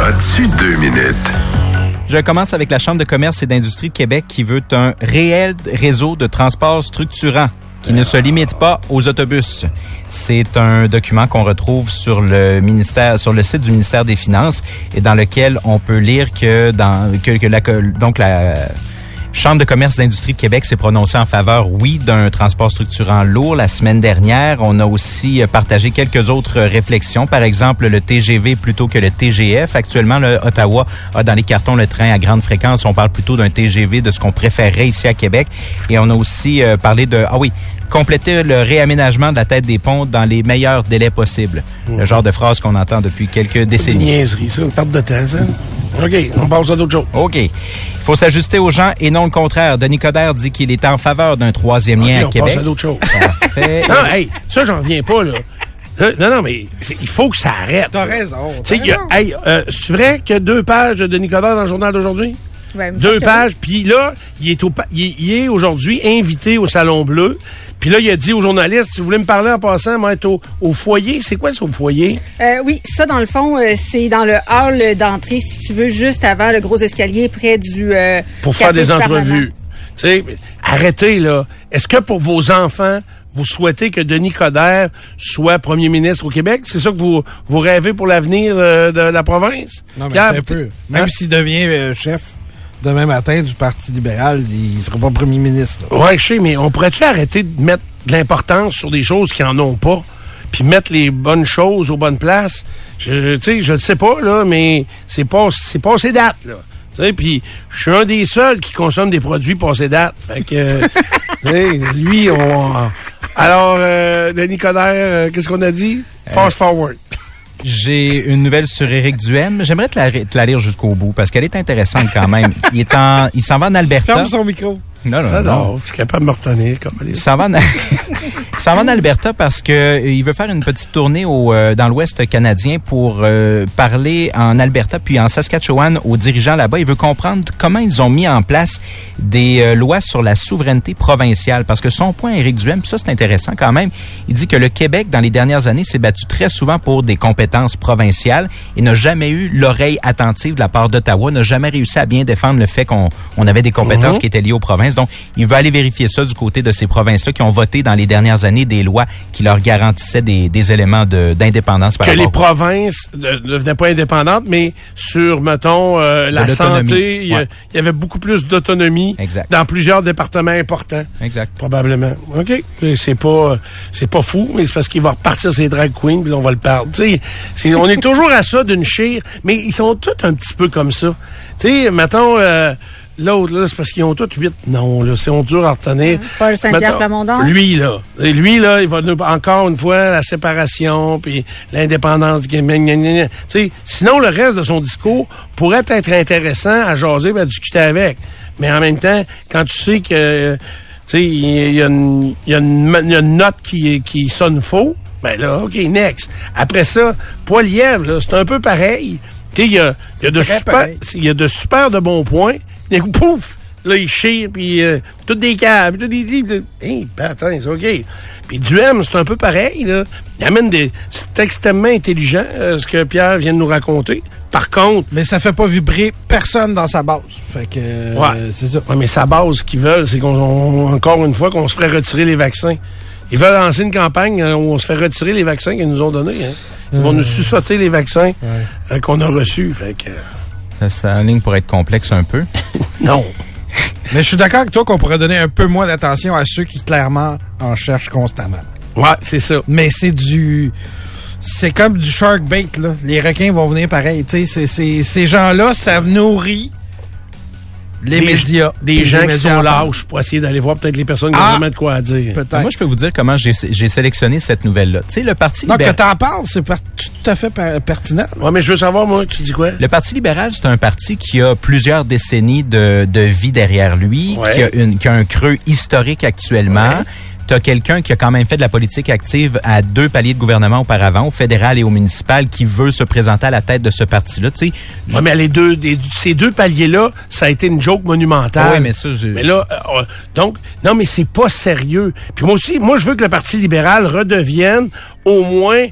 As-tu deux minutes? Je commence avec la Chambre de commerce et d'industrie de Québec qui veut un réel réseau de transport structurant qui ne se limite pas aux autobus. C'est un document qu'on retrouve sur le ministère, sur le site du ministère des Finances et dans lequel on peut lire que dans que, la donc la Chambre de commerce d'industrie de Québec s'est prononcée en faveur, oui, d'un transport structurant lourd la semaine dernière. On a aussi euh, partagé quelques autres réflexions. Par exemple, le TGV plutôt que le TGF. Actuellement, le Ottawa a dans les cartons le train à grande fréquence. On parle plutôt d'un TGV, de ce qu'on préférerait ici à Québec. Et on a aussi euh, parlé de, ah oui, compléter le réaménagement de la tête des ponts dans les meilleurs délais possibles. Le genre de phrase qu'on entend depuis quelques décennies. Une niaiserie, ça, une perte de temps, ça. OK, on passe à d'autres choses. OK. Il faut s'ajuster aux gens et non le contraire. Denis Coderre dit qu'il est en faveur d'un troisième lien à on Québec. passe à d'autres choses. Parfait. non, hey, ça, j'en reviens pas, là. Euh, Non, non, mais il faut que ça arrête. T'as raison. Tu sais, hey, euh, c'est vrai qu'il y a deux pages de Denis Coderre dans le journal d'aujourd'hui? Ouais, Deux pages. Puis là, il est, au pa- il est, il est aujourd'hui invité au Salon Bleu. Puis là, il a dit aux journalistes, si vous voulez me parler en passant, moi, être au, au foyer. C'est quoi ça, au foyer? Euh, oui, ça, dans le fond, euh, c'est dans le hall d'entrée, si tu veux, juste avant le gros escalier, près du... euh, Pour café faire des entrevues. Tu sais, arrêtez, là. Est-ce que pour vos enfants, vous souhaitez que Denis Coderre soit premier ministre au Québec? C'est ça que vous, vous rêvez pour l'avenir euh, de la province? Non, mais Pierre, un peu. Même Hein? s'il devient euh, chef demain matin du Parti libéral, il sera pas premier ministre. là. Ouais, je sais, mais on pourrait-tu arrêter de mettre de l'importance sur des choses qui en ont pas? Puis mettre les bonnes choses aux bonnes places? Je, tu sais, je ne sais pas, là, mais c'est pas, c'est passé date, là. Tu sais, puis je suis un des seuls qui consomme des produits passés date. Fait que, euh, lui, on... Alors, euh, Denis Coderre, euh, qu'est-ce qu'on a dit? Fast forward. J'ai une nouvelle sur Éric Duhem. J'aimerais te la, te la lire jusqu'au bout parce qu'elle est intéressante quand même. Il est en, il s'en va en Alberta. Ferme son micro. Non, non, non. non, je suis capable de me retenir. Comme Il s'en va en, va en Alberta parce que euh, il veut faire une petite tournée au, euh, dans l'Ouest canadien pour euh, parler en Alberta puis en Saskatchewan aux dirigeants là-bas. Il veut comprendre comment ils ont mis en place des euh, lois sur la souveraineté provinciale. Parce que son point, Éric Duhem, ça c'est intéressant quand même, il dit que le Québec, dans les dernières années, s'est battu très souvent pour des compétences provinciales et n'a jamais eu l'oreille attentive de la part d'Ottawa, n'a jamais réussi à bien défendre le fait qu'on on avait des compétences Mhm. qui étaient liées aux provinces. Donc, il veut aller vérifier ça du côté de ces provinces-là qui ont voté dans les dernières années des lois qui leur garantissaient des, des éléments de- d'indépendance par que les provinces ne devenaient pas indépendantes, mais sur, mettons, euh, la De santé, il y, Ouais. avait beaucoup plus d'autonomie dans plusieurs départements importants. Exact. Probablement. OK. C'est pas c'est pas fou, mais c'est parce qu'il va repartir ses drag queens, puis on va le perdre. On est toujours à ça d'une chire, mais ils sont tous un petit peu comme ça. Tu sais, mettons, euh, l'autre, là, c'est parce qu'ils ont tous huit noms, là. C'est on dur à retenir. Paul Saint-Pierre Plamondon? Lui, là. Et lui, là, il va nous, encore une fois, la séparation, puis l'indépendance du Québec. sais, sinon, le reste de son discours pourrait être intéressant à jaser et à discuter avec. Mais en même temps, quand tu sais que, tu sais, il y, a une- il y a une il y a une note qui, qui sonne faux, ben là, OK, next. Après ça, Poilièvre, là, c'est un peu pareil. Tu sais, il y a, il y a de super, pareil. il y a de super de bons points. D'un coup, pouf! Là, il chire, puis euh, toutes des câbles, tout des livres. Hé, attends, c'est OK. Puis Duhem, c'est un peu pareil, là. Il amène des... C'est extrêmement intelligent, euh, ce que Pierre vient de nous raconter. Par contre, Mais ça fait pas vibrer personne dans sa base. Fait que, euh, Ouais. c'est ça. Ouais, mais sa base, ce qu'ils veulent, c'est qu'on, on- encore une fois, qu'on se ferait retirer les vaccins. Ils veulent lancer une campagne euh, où on se fait retirer les vaccins qu'ils nous ont donnés. Hein. Ils vont nous sussauter les vaccins euh, qu'on a reçus. Fait que, euh, Ça, ça en ligne pour être complexe un peu. non. Mais je suis d'accord avec toi qu'on pourrait donner un peu moins d'attention à ceux qui clairement en cherchent constamment. Ouais, c'est ça. Mais c'est du. C'est comme du shark bait, là. Les requins vont venir pareil. Tu sais, c'est- c'est- ces gens-là, ça nourrit les Des- médias. Des Les gens qui médias sont lâches pour essayer d'aller voir peut-être les personnes qui ont Ah! vraiment de quoi à dire. Peut-être. Moi, je peux vous dire comment j'ai sélectionné cette nouvelle-là. Tu sais, le Parti Donc, que libéral... t'en parles, c'est tout à fait per- pertinent. Ouais, mais je veux savoir, moi, tu dis quoi? Le Parti libéral, c'est un parti qui a plusieurs décennies de, de vie derrière lui, Ouais. qui, a une, qui a un creux historique actuellement. Ouais. Tu as quelqu'un qui a quand même fait de la politique active à deux paliers de gouvernement auparavant, au fédéral et au municipal, qui veut se présenter à la tête de ce parti-là. Tu sais, Ouais, mais les deux, ces deux paliers-là, ça a été une joke monumentale. Ouais, mais ça, je- Mais là, euh, donc, non, mais c'est pas sérieux. Puis moi aussi, moi, je veux que le Parti libéral redevienne au moins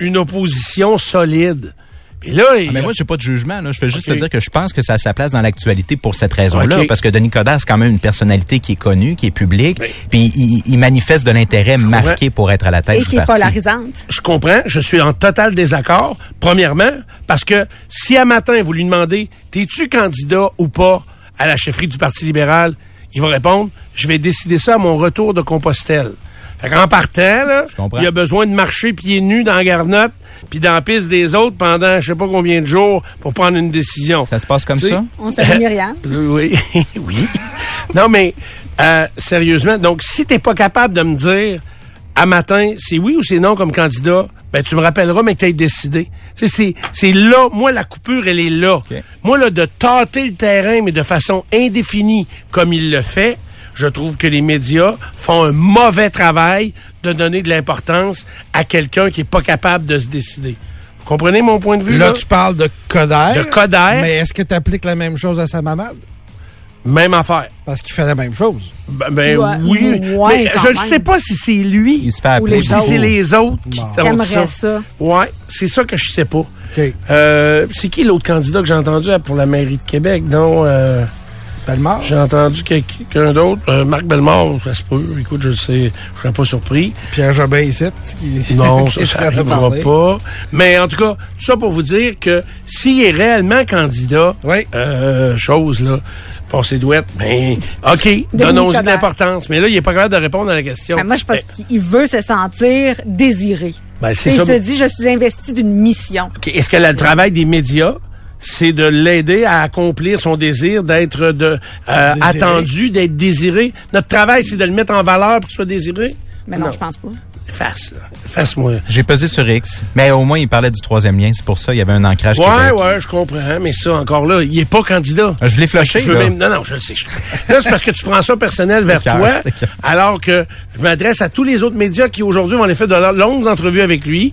une opposition solide. Puis là, il- Ah, mais moi, j'ai pas de jugement. Là. Je fais juste te dire que je pense que ça a sa place dans l'actualité pour cette raison-là. Parce que Denis Coderre, c'est quand même une personnalité qui est connue, qui est publique. Mais- Puis il, il manifeste de l'intérêt marqué pour être à la tête Et du qui est parti. polarisante. je comprends, je suis en total désaccord. Premièrement, parce que si à matin, vous lui demandez, t'es-tu candidat ou pas à la chefferie du Parti libéral, il va répondre, je vais décider ça à mon retour de Compostelle. Fait qu'en partant, là, Je comprends. il a besoin de marcher pieds nus dans la garnotte, puis dans la piste des autres pendant je sais pas combien de jours pour prendre une décision. Ça se passe comme Tu sais, ça? On salue Myriam. Euh, Oui, oui. Non, mais euh, sérieusement, donc si t'es pas capable de me dire à matin c'est oui ou c'est non comme candidat, ben tu me rappelleras, mais que t'aies décidé. Tu sais, c'est c'est là, moi la coupure elle est là. Moi là de tâter le terrain mais de façon indéfinie comme il le fait. Je trouve que les médias font un mauvais travail de donner de l'importance à quelqu'un qui est pas capable de se décider. Vous comprenez mon point de vue? Là, Là, tu parles de Coder. De Coderre. Mais est-ce que tu appliques la même chose à sa mamade? Même affaire. Parce qu'il fait la même chose. Ben, ben Ouais, oui, ouais, mais je ne sais pas si c'est lui Il se fait Ou les si c'est les autres qui T'aimerais ça. ça. Ouais, c'est ça que je sais pas. OK. Euh, c'est qui l'autre candidat que j'ai entendu pour la mairie de Québec? Non, euh, Bellemare? j'ai entendu quelqu'un d'autre. Euh, Marc Bellemare, ça se peut. Écoute, je sais, je serais pas surpris. Pierre Jobin ici. Qui... Non, ça, ça tient à arrivera parler. pas. Mais en tout cas, tout ça pour vous dire que s'il est réellement candidat, Oui. euh, chose là, passer douette, ben, OK, donnons-y de l'importance. Mais là, il est pas capable de répondre à la question. Ben, moi, je pense qu'il veut se sentir désiré. Ben, c'est il se dit, je suis investi d'une mission. OK, Est-ce que le travail des médias, c'est de l'aider à accomplir son désir d'être de euh, attendu, d'être désiré? Notre travail, c'est de le mettre en valeur pour qu'il soit désiré? Mais non, je pense pas. Là. Efface-moi. J'ai pesé sur X. Mais au moins, il parlait du troisième lien. C'est pour ça, il y avait un ancrage. Ouais, Québec. ouais, je comprends, mais ça, encore là, il est pas candidat. Je l'ai flushé, Je là. même- non, non, je le sais. je- Là, c'est parce que tu prends ça personnel vers toi, alors que je m'adresse à tous les autres médias qui aujourd'hui vont aller faire de lo- longues entrevues avec lui.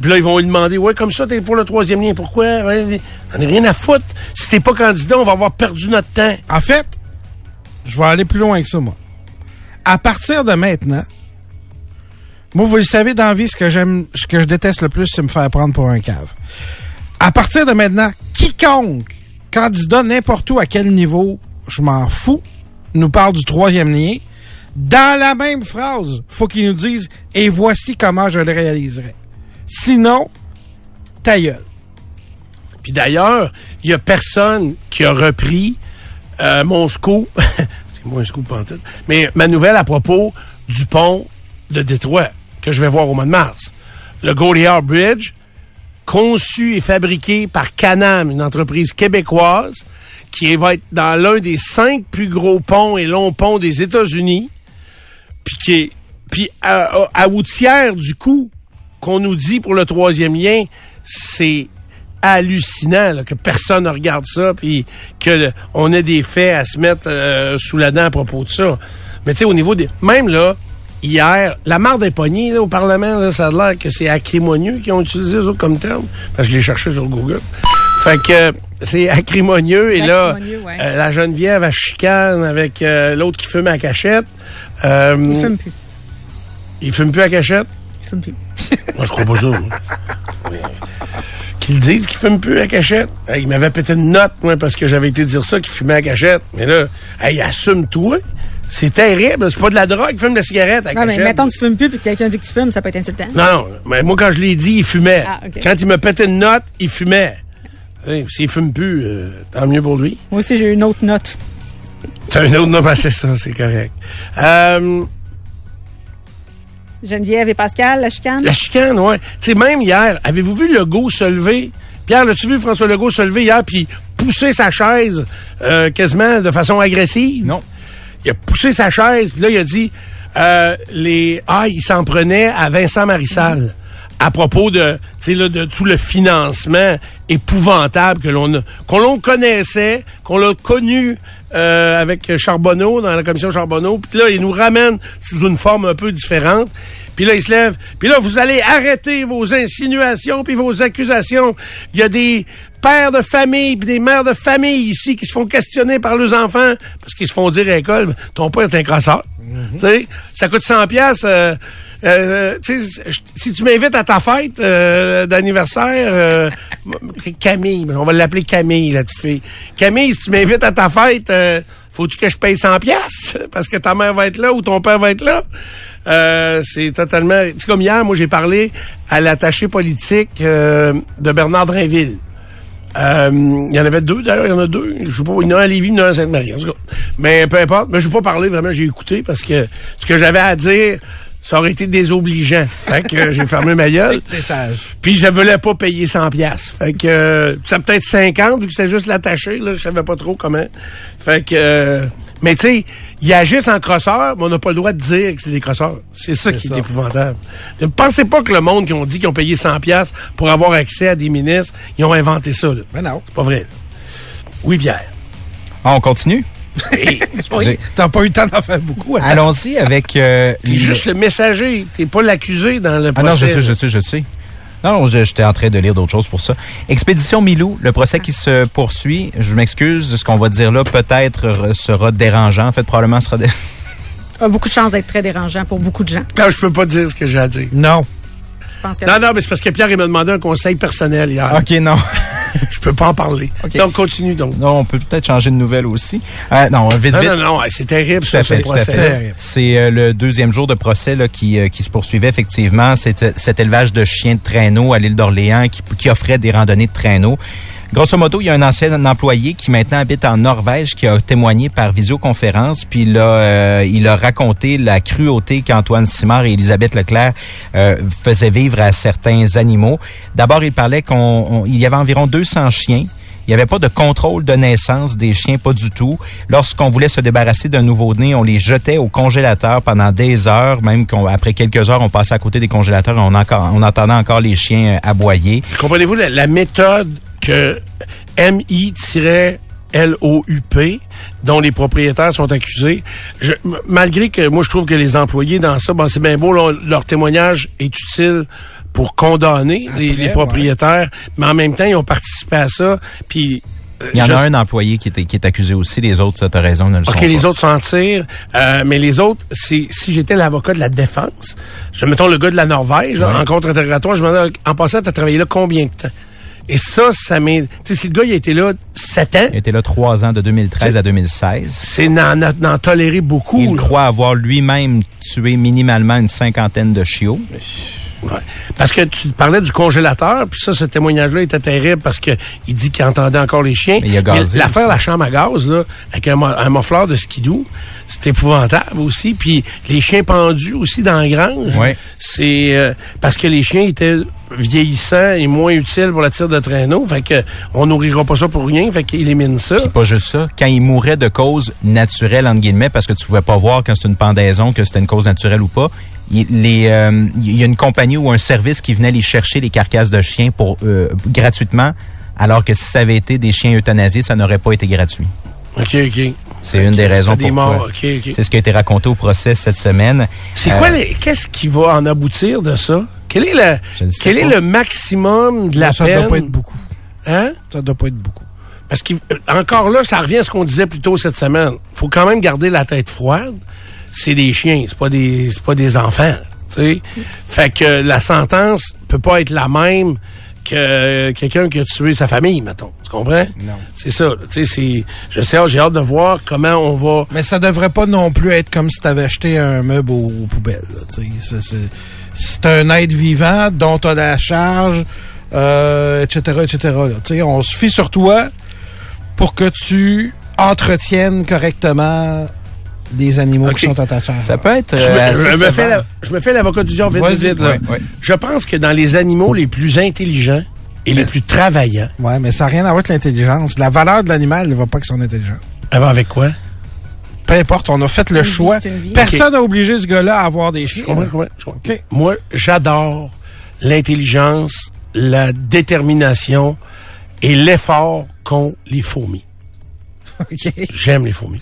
Puis là, ils vont lui demander, ouais, comme ça, t'es pour le troisième lien. Pourquoi? On n'a rien à foutre. Si t'es pas candidat, on va avoir perdu notre temps. En fait, je vais aller plus loin que ça, moi. À partir de maintenant, moi, vous le savez, dans vie, ce que j'aime, ce que je déteste le plus, c'est me faire prendre pour un cave. À partir de maintenant, quiconque candidat n'importe où à quel niveau, je m'en fous, nous parle du troisième lien, dans la même phrase, faut qu'il nous dise et voici comment je le réaliserai. Sinon, ta gueule. Puis d'ailleurs, il y a personne qui a repris euh, mon scoop. c'est moi un scoop en tête. Mais ma nouvelle à propos du pont de Détroit que je vais voir au mois de mars. Le Goliath Bridge, conçu et fabriqué par Canam, une entreprise québécoise, qui va être dans l'un des cinq plus gros ponts et longs ponts des États-Unis, puis qui est, puis à, à, du coup, qu'on nous dit pour le troisième lien, c'est hallucinant que personne ne regarde ça, puis que on ait des faits à se mettre euh, sous la dent à propos de ça. Mais tu sais, au niveau des... Même là, hier, la marde des poignées là, au Parlement, là, ça a l'air que c'est acrimonieux qui ont utilisé ça comme terme, parce que je l'ai cherché sur Google. Fait que c'est acrimonieux, et là, ouais. euh, la Geneviève à chicane avec euh, l'autre qui fume à cachette. Euh, Il fume plus. il fume plus à cachette? Il fume plus. Moi, je crois pas ça. Mais, Qu'ils disent qu'il fume plus à cachette? Hey, il m'avait pété une note, moi, parce que j'avais été dire ça, qu'il fumait à cachette. Mais là, hey, assume-toi. C'est terrible. C'est pas de la drogue, il fume de la cigarette à Non, mais mettons que tu fumes plus puis que quelqu'un dit que tu fumes, ça peut être insultant. Non, non. Mais moi, quand je l'ai dit, il fumait. Ah, ok. Quand il me pétait une note, il fumait. Hey, S'il fume plus, euh, tant mieux pour lui. Moi aussi, j'ai eu une autre note. C'est un autre nom, ben, c'est ça, c'est correct. Euh, Geneviève et Pascal, la chicane? La chicane, ouais. Tu sais, même hier, avez-vous vu Legault se lever? Pierre, l'as-tu vu François Legault se lever hier puis pousser sa chaise euh, quasiment de façon agressive? Non. Il a poussé sa chaise, puis là, il a dit euh, les Ah, il s'en prenait à Vincent Marissal. À propos de, là, de tout le financement épouvantable que l'on qu'on l'on connaissait, qu'on l'a connu euh, avec Charbonneau, dans la commission Charbonneau, puis là, il nous ramène sous une forme un peu différente. Puis là, il se lève. Puis là, vous allez arrêter vos insinuations puis vos accusations. Il y a des pères de famille puis des mères de famille ici qui se font questionner par leurs enfants parce qu'ils se font dire à l'école, ton père est un crasseur. Tu sais, ça coûte 100 pièces Euh, tu sais, si tu m'invites à ta fête euh, d'anniversaire, euh, Camille, on va l'appeler Camille, la petite fille. Camille, si tu m'invites à ta fête, euh, faut-tu que je paye 100 pièces parce que ta mère va être là ou ton père va être là? Euh, c'est totalement... C'est comme hier, moi, j'ai parlé à l'attaché politique euh, de Bernard Drinville. Euh, il y en avait deux, d'ailleurs, il y en a deux. Je sais pas, il y en a un à Lévis, il y en a un à Sainte-Marie. En tout cas. Mais peu importe. Mais je vais pas parler, vraiment, j'ai écouté parce que ce que j'avais à dire, ça aurait été désobligeant. Fait que euh, j'ai fermé ma gueule. Sage. Puis je voulais pas payer 100 pièces. Fait que euh, ça peut-être 50 vu que c'était juste l'attaché là, je savais pas trop comment. Fait que euh, mais tu sais, ils agissent en crosseur, mais on n'a pas le droit de dire que c'est des crosseurs. C'est ça qui ça. est épouvantable. Ne pensez pas que le monde qui ont dit qu'ils ont payé 100 pièces pour avoir accès à des ministres, ils ont inventé ça là. Ben non. C'est pas vrai. là. Oui, Pierre. Ah, on continue? Hey, Oui. T'as pas eu le temps d'en faire beaucoup. hein? Allons-y avec... euh, T'es le- juste le messager, t'es pas l'accusé dans le Ah non, je procès. sais, je sais, je sais. Non, non, je- j'étais en train de lire d'autres choses pour ça. Expédition Milou, le procès qui se poursuit. Je m'excuse, ce qu'on va dire là peut-être sera dérangeant. En fait, probablement sera... dé- A beaucoup de chances d'être très dérangeant pour beaucoup de gens. Quand je peux pas dire ce que j'ai à dire. Non. Je pense que Non, non, mais c'est parce que Pierre il m'a demandé un conseil personnel hier. OK, non. Je peux pas en parler. Donc, continue donc. non, on peut peut-être changer de nouvelle aussi. Euh, non, vite, Non, vite. non, non, c'est terrible, ça, ce fait, à procès. C'est euh, le deuxième jour de procès là, qui, euh, qui se poursuivait effectivement. C'était cet élevage de chiens de traîneau à l'île d'Orléans qui, qui offrait des randonnées de traîneau. Grosso modo, il y a un ancien employé qui maintenant habite en Norvège qui a témoigné par visioconférence, puis a, euh, il a raconté la cruauté qu'Antoine Simard et Elisabeth Leclerc euh, faisaient vivre à certains animaux. D'abord, il parlait qu'on on- il y avait environ 200 chiens il n'y avait pas de contrôle de naissance des chiens, pas du tout. Lorsqu'on voulait se débarrasser d'un nouveau-né, on les jetait au congélateur pendant des heures, même qu'après quelques heures, on passait à côté des congélateurs et on, encore, entendait encore les chiens euh, aboyer. Comprenez-vous la méthode que MI-LOUP, dont les propriétaires sont accusés, je- malgré que moi je trouve que les employés dans ça, bon c'est bien beau, leur, leur témoignage est utile pour condamner les, Après, les propriétaires, mais en même temps ils ont participé à ça, puis euh, Il y en je- a un employé qui est, qui est accusé aussi, les autres, ça, t'as raison, ne le sont OK, pas. les autres s'en tirent. Euh, mais les autres, c'est si j'étais l'avocat de la défense, je mettons le gars de la Norvège, là, en contre-interrogatoire, je me demandais, en passant, tu as travaillé là combien de temps? Et ça, ça m'est... Tu sais, si le gars, il a été là sept ans, Il était là trois ans, de 2013 à 2016. c'est n'en n'en tolérer beaucoup. Il là. croit avoir lui-même tué minimalement une cinquantaine de chiots. Ouais. Parce que tu parlais du congélateur, puis ça, ce témoignage-là était terrible parce que il dit qu'il entendait encore les chiens. Mais il a gazé L'affaire la chambre à gaz, là, avec un, un mofleur de skidoo, c'est épouvantable aussi. Puis les chiens pendus aussi dans la grange. Ouais. C'est euh, parce que les chiens étaient vieillissants et moins utiles pour la tire de traîneau. Fait que on nourrira pas ça pour rien. Fait qu'il élimine ça. C'est pas juste ça. Quand il mourait de cause naturelle, entre guillemets, parce que tu pouvais pas voir quand c'était une pendaison que c'était une cause naturelle ou pas, il, les, euh, il y a une compagnie ou un service qui venait les chercher les carcasses de chiens pour euh, gratuitement, alors que si ça avait été des chiens euthanasiés, ça n'aurait pas été gratuit. OK, OK. C'est une des raisons des pourquoi. morts. OK, OK. C'est ce qui a été raconté au procès cette semaine. C'est Euh, quoi les, qu'est-ce qui va en aboutir de ça? Quel est le, est le maximum de la ça peine? doit pas être beaucoup. Hein? Ça doit pas être beaucoup. Parce que euh, encore là, ça revient à ce qu'on disait plus tôt cette semaine. Faut quand même garder la tête froide. C'est des chiens, c'est pas des, c'est pas des enfants. Tu sais, fait que la sentence peut pas être la même que quelqu'un qui a tué sa famille, mettons. Tu comprends? Non. C'est ça. Tu sais, c'est, je sais, j'ai hâte de voir comment on va. Mais ça devrait pas non plus être comme si t'avais acheté un meuble aux, aux poubelles. tu. C'est- un être vivant dont t'as la charge, euh, etc., etc. là. Tu sais, on se fie sur toi pour que tu entretiennes correctement les animaux qui sont charge. Ça peut être. Je me, euh, assez je me sévère. fais la- je me fais l'avocat du diable vite, vite, là. Je pense que dans les animaux les plus intelligents et les plus travaillants, Ouais, mais ça n'a rien à voir avec l'intelligence. La valeur de l'animal ne va pas avec son intelligence. avant avec quoi? Peu importe, on a fait le choix. Personne n'a obligé ce gars-là à avoir des chiens. Moi, j'adore l'intelligence, la détermination et l'effort qu'ont les fourmis. J'aime les fourmis.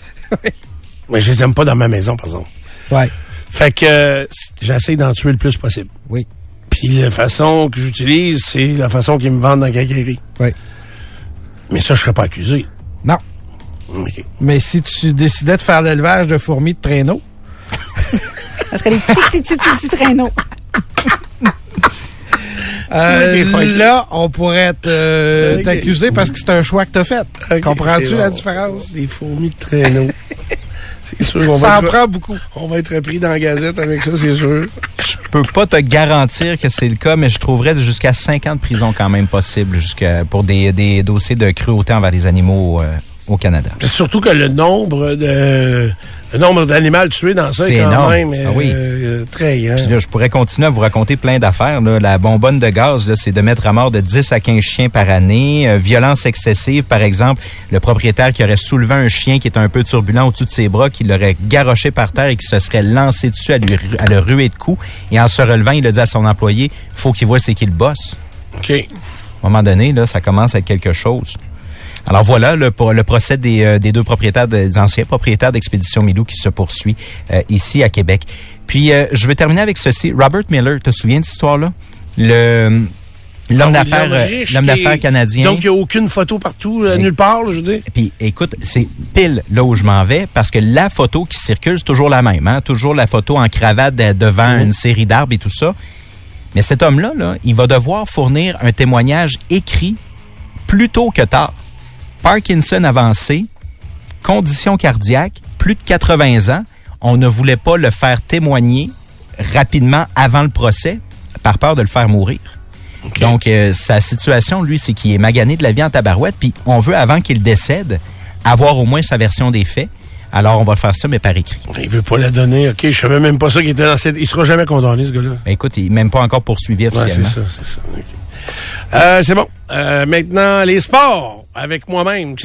Mais je les aime pas dans ma maison, par exemple. Ouais. Fait que euh, j'essaie d'en tuer le plus possible. Oui. Puis la façon que j'utilise, c'est la façon qu'ils me vendent dans la quincaillerie. Oui. Mais ça, je serais pas accusé. Non. OK. Mais si tu décidais de faire l'élevage de fourmis de traîneau, Ça serait des petits, petits, petits, petits, traîneaux. Euh, là, on pourrait euh, t'accuser parce que c'est un choix que t'as fait. Comprends-tu la bon. différence? Des fourmis de traîneau. c'est sûr qu'on Ça va, en être, prend beaucoup. on va être pris dans la gazette avec ça, c'est sûr. Je peux pas te garantir que c'est le cas, mais je trouverais jusqu'à 5 ans de prison quand même possible jusqu'à pour des, des dossiers de cruauté envers les animaux euh, au Canada. Surtout que le nombre de le nombre d'animaux tués dans ça est, quand énorme. même Ah oui. euh, très grand. Puis là, je pourrais continuer à vous raconter plein d'affaires. La bonbonne de gaz, c'est de mettre à mort de 10 à 15 chiens par année. Euh, violence excessive, par exemple, le propriétaire qui aurait soulevé un chien qui est un peu turbulent au-dessus de ses bras, qui l'aurait garoché par terre et qui se serait lancé dessus à, lui, à le ruer de coups. Et en se relevant, il a dit à son employé, faut qu'il voit c'est qui le boss. OK. À un moment donné, là, ça commence à être quelque chose. Alors voilà le, procès des, euh, des deux propriétaires, des anciens propriétaires d'Expédition Milou qui se poursuit euh, ici à Québec. Puis euh, je vais terminer avec ceci. Robert Miller, te souviens de cette histoire-là? Le l'homme Ah oui, d'affaires, l'homme canadien. Donc, il n'y a aucune photo partout, euh, nulle part, là, je veux dire. Puis écoute, c'est pile là où je m'en vais parce que la photo qui circule, c'est toujours la même. Hein? Toujours la photo en cravate de- devant une série d'arbres et tout ça. Mais cet homme-là, là, il va devoir fournir un témoignage écrit plus tôt que tard. Parkinson avancé, condition cardiaque, plus de 80 ans. On ne voulait pas le faire témoigner rapidement avant le procès par peur de le faire mourir. Donc, euh, sa situation, lui, c'est qu'il est magané de la vie en tabarouette, puis on veut, avant qu'il décède, avoir au moins sa version des faits. Alors, on va faire ça, mais par écrit. Il veut pas la donner. OK, je savais même pas ça qu'il était dans cette... Il sera jamais condamné, ce gars-là. Ben, écoute, il n'est même pas encore poursuivi Ouais, c'est officiellement. ça, c'est ça. Euh, c'est bon. Euh, maintenant, les sports avec moi-même.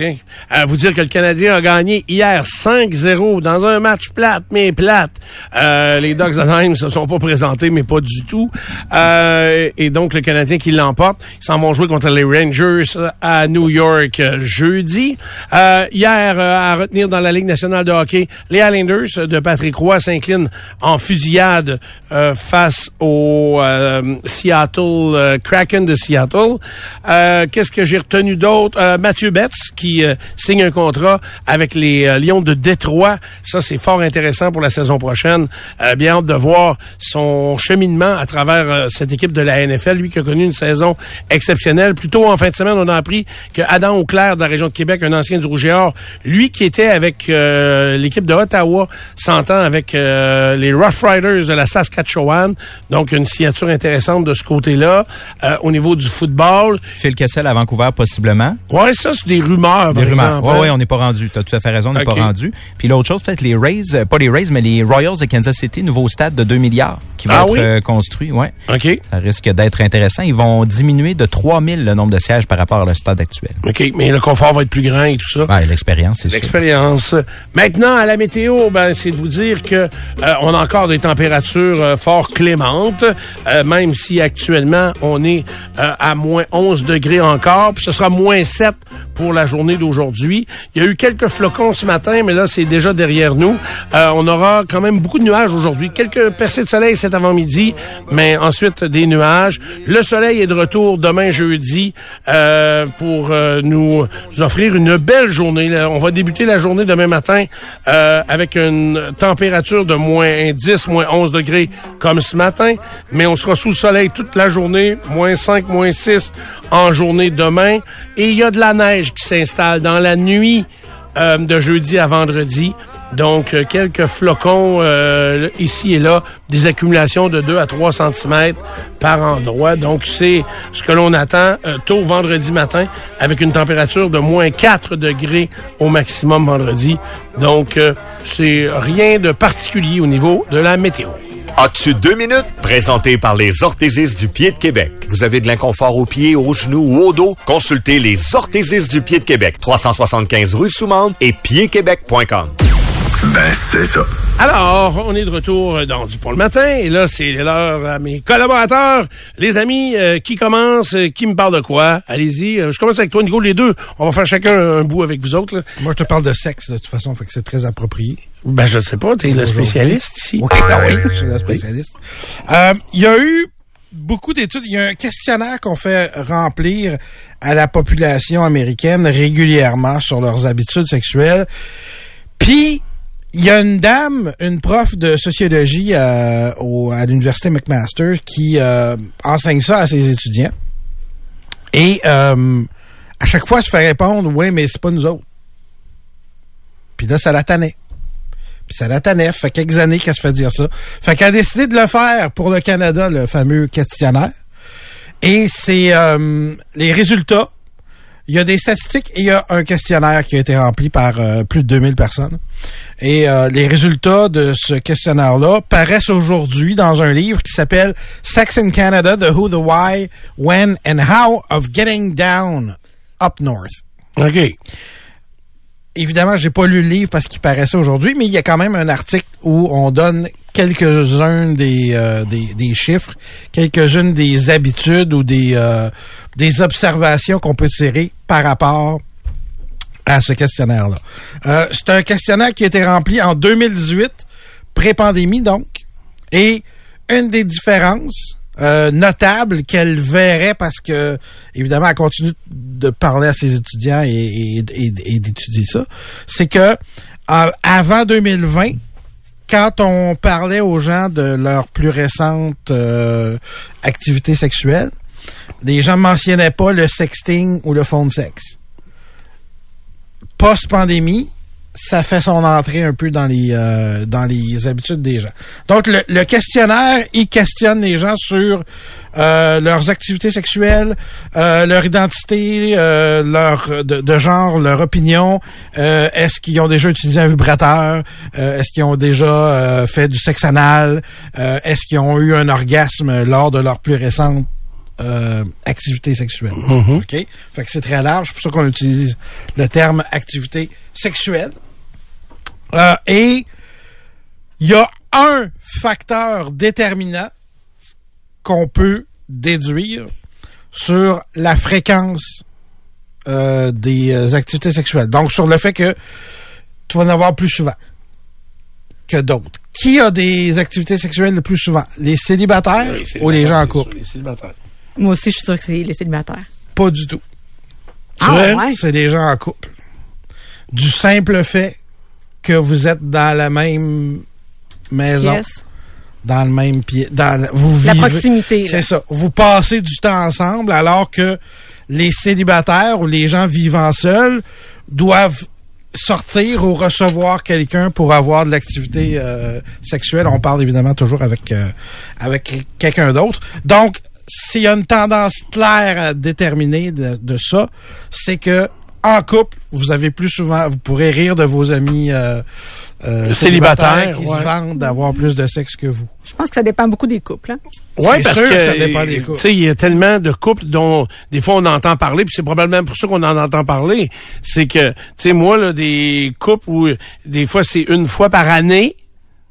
À vous dire que le Canadien a gagné hier 5-0 dans un match plate, mais plate. Euh, les Dogs d'Anaheim se sont pas présentés, mais pas du tout. Euh, et donc, le Canadien qui l'emporte, ils s'en vont jouer contre les Rangers à New York euh, jeudi. Euh, hier, euh, à retenir dans la Ligue nationale de hockey, les Islanders de Patrick Roy s'inclinent en fusillade euh, face au euh, Seattle euh, De Seattle. Euh, Qu'est-ce que j'ai retenu d'autre? Euh, Mathieu Betts qui euh, signe un contrat avec les euh, Lions de Détroit. Ça, c'est fort intéressant pour la saison prochaine. Bien hâte de voir son cheminement à travers cette équipe de la NFL. Lui qui a connu une saison exceptionnelle. Plus tôt en fin de semaine, on a appris que Adam Auclair de la région de Québec, un ancien du Rouge et Or, lui qui était avec l'équipe de Ottawa, s'entend avec les Rough Riders de la Saskatchewan. Donc, une signature intéressante de ce côté-là. Au niveau du football, Phil Kessel à Vancouver, possiblement. ouais, ça, c'est des rumeurs, Des par rumeurs. exemple. Hein. oui, on n'est pas rendu. Tu as tout à fait raison, on n'est pas rendu. Puis l'autre chose, peut-être les Rays, euh, pas les Rays, mais les Royals de Kansas City, nouveau stade de 2 milliards qui va Ah être oui? euh, construit. Ouais. OK. Ça risque d'être intéressant. Ils vont diminuer de 3000 le nombre de sièges par rapport au stade actuel. OK, mais le confort va être plus grand et tout ça. Ouais, l'expérience, c'est sûr. L'expérience. Maintenant, à la météo, ben, c'est de vous dire que euh, on a encore des températures euh, fort clémentes, même si actuellement on est euh, à moins 11 degrés encore, puis ce sera moins 7 pour la journée d'aujourd'hui. Il y a eu quelques flocons ce matin, mais là, c'est déjà derrière nous. Euh, on aura quand même beaucoup de nuages aujourd'hui. Quelques percées de soleil cet avant-midi, mais ensuite des nuages. Le soleil est de retour demain jeudi euh, pour euh, nous offrir une belle journée. On va débuter la journée demain matin euh, avec une température de moins 10, moins 11 degrés comme ce matin, mais on sera sous le soleil toute la journée, moins 5, moins 6 en journée demain. Et il y a de la neige qui s'installe dans la nuit euh, de jeudi à vendredi. Donc, euh, quelques flocons euh, ici et là, des accumulations de 2 à 3 cm par endroit. Donc, c'est ce que l'on attend euh, tôt vendredi matin avec une température de moins 4 degrés au maximum vendredi. Donc, euh, c'est rien de particulier au niveau de la météo. As-tu deux minutes? Présenté par les orthésistes du pied de Québec. Vous avez de l'inconfort aux pieds, aux genoux ou au dos? Consultez les orthésistes du pied de Québec. 375 rue Soumande et piedquebec.com. Ben, c'est ça. Alors, on est de retour dans du Pont le matin et là, c'est l'heure à mes collaborateurs, les amis euh, qui commencent, euh, qui me parlent de quoi? Allez-y, euh, je commence avec toi, Nico, les deux. On va faire chacun un bout avec vous autres. là. Moi, je te parle de sexe, de toute façon, fait que c'est très approprié. Ben, je sais pas, t'es le spécialiste ici. Oui, ah oui, je suis la spécialiste. Euh, Il y a eu beaucoup d'études. Il y a un questionnaire qu'on fait remplir à la population américaine régulièrement sur leurs habitudes sexuelles. Puis, Il y a une dame, une prof de sociologie euh, au- à l'université McMaster qui euh, enseigne ça à ses étudiants. Et euh, à chaque fois, elle se fait répondre « Oui, mais c'est pas nous autres. » Puis là, ça la tannait. Puis ça la. Ça fait quelques années qu'elle se fait dire ça. Fait qu'elle a décidé de le faire pour le Canada, le fameux questionnaire. Et c'est euh, les résultats. Il y a des statistiques et il y a un questionnaire qui a été rempli par euh, plus de 2000 personnes. Et euh, les résultats de ce questionnaire-là paraissent aujourd'hui dans un livre qui s'appelle Sex in Canada, The Who, The Why, When and How of Getting Down Up North. OK. Évidemment, j'ai pas lu le livre parce qu'il paraissait aujourd'hui, mais il y a quand même un article où on donne quelques-uns des, euh, des, des chiffres, quelques-unes des habitudes ou des, euh, des observations qu'on peut tirer par rapport à ce questionnaire-là. Euh, c'est un questionnaire qui a été rempli en 2018, pré-pandémie donc, et une des différences euh, notables qu'elle verrait parce que, évidemment, elle continue de parler à ses étudiants et, d'étudier ça, c'est que euh, avant 2020, quand on parlait aux gens de leur plus récente euh, activité sexuelle, les gens mentionnaient pas le sexting ou le phone sexe. Post-pandémie, ça fait son entrée un peu dans les euh, dans les habitudes des gens. Donc le, le questionnaire, il questionne les gens sur euh, leurs activités sexuelles, euh, leur identité, euh, leur de, de genre, leur opinion. Euh, Est-ce qu'ils ont déjà utilisé un vibrateur? Euh, Est-ce qu'ils ont déjà euh, fait du sexe anal? Euh, Est-ce qu'ils ont eu un orgasme lors de leur plus récente euh, activité sexuelle? OK? Fait que c'est très large, c'est pour ça qu'on utilise le terme activité sexuelle. Euh, et il y a un facteur déterminant qu'on peut déduire sur la fréquence euh, des euh, activités sexuelles. Donc, sur le fait que tu vas en avoir plus souvent que d'autres. Qui a des activités sexuelles le plus souvent? Les célibataires ou les gens en couple? sûr, Les célibataires. Moi aussi, je suis sûre que c'est les célibataires. Pas du tout. Ah, ouais? C'est des gens en couple. Du simple fait que vous êtes dans la même maison, Yes. dans le même pied, dans vous La vivez- proximité. C'est ça. Vous passez du temps ensemble alors que les célibataires ou les gens vivant seuls doivent sortir ou recevoir quelqu'un pour avoir de l'activité euh, sexuelle. On parle évidemment toujours avec euh, avec quelqu'un d'autre. Donc, s'il y a une tendance claire à déterminer de, de ça, c'est que en couple, vous avez plus souvent, vous pourrez rire de vos amis euh, euh, Célibataires, qui ouais. se vantent d'avoir plus de sexe que vous. Je pense que ça dépend beaucoup des couples. Hein? Oui, C'est parce sûr que, que ça dépend des couples. Tu sais, il y a tellement de couples dont des fois on entend parler, puis c'est probablement pour ça qu'on en entend parler. C'est que, tu sais, moi, là, des couples où des fois c'est une fois par année.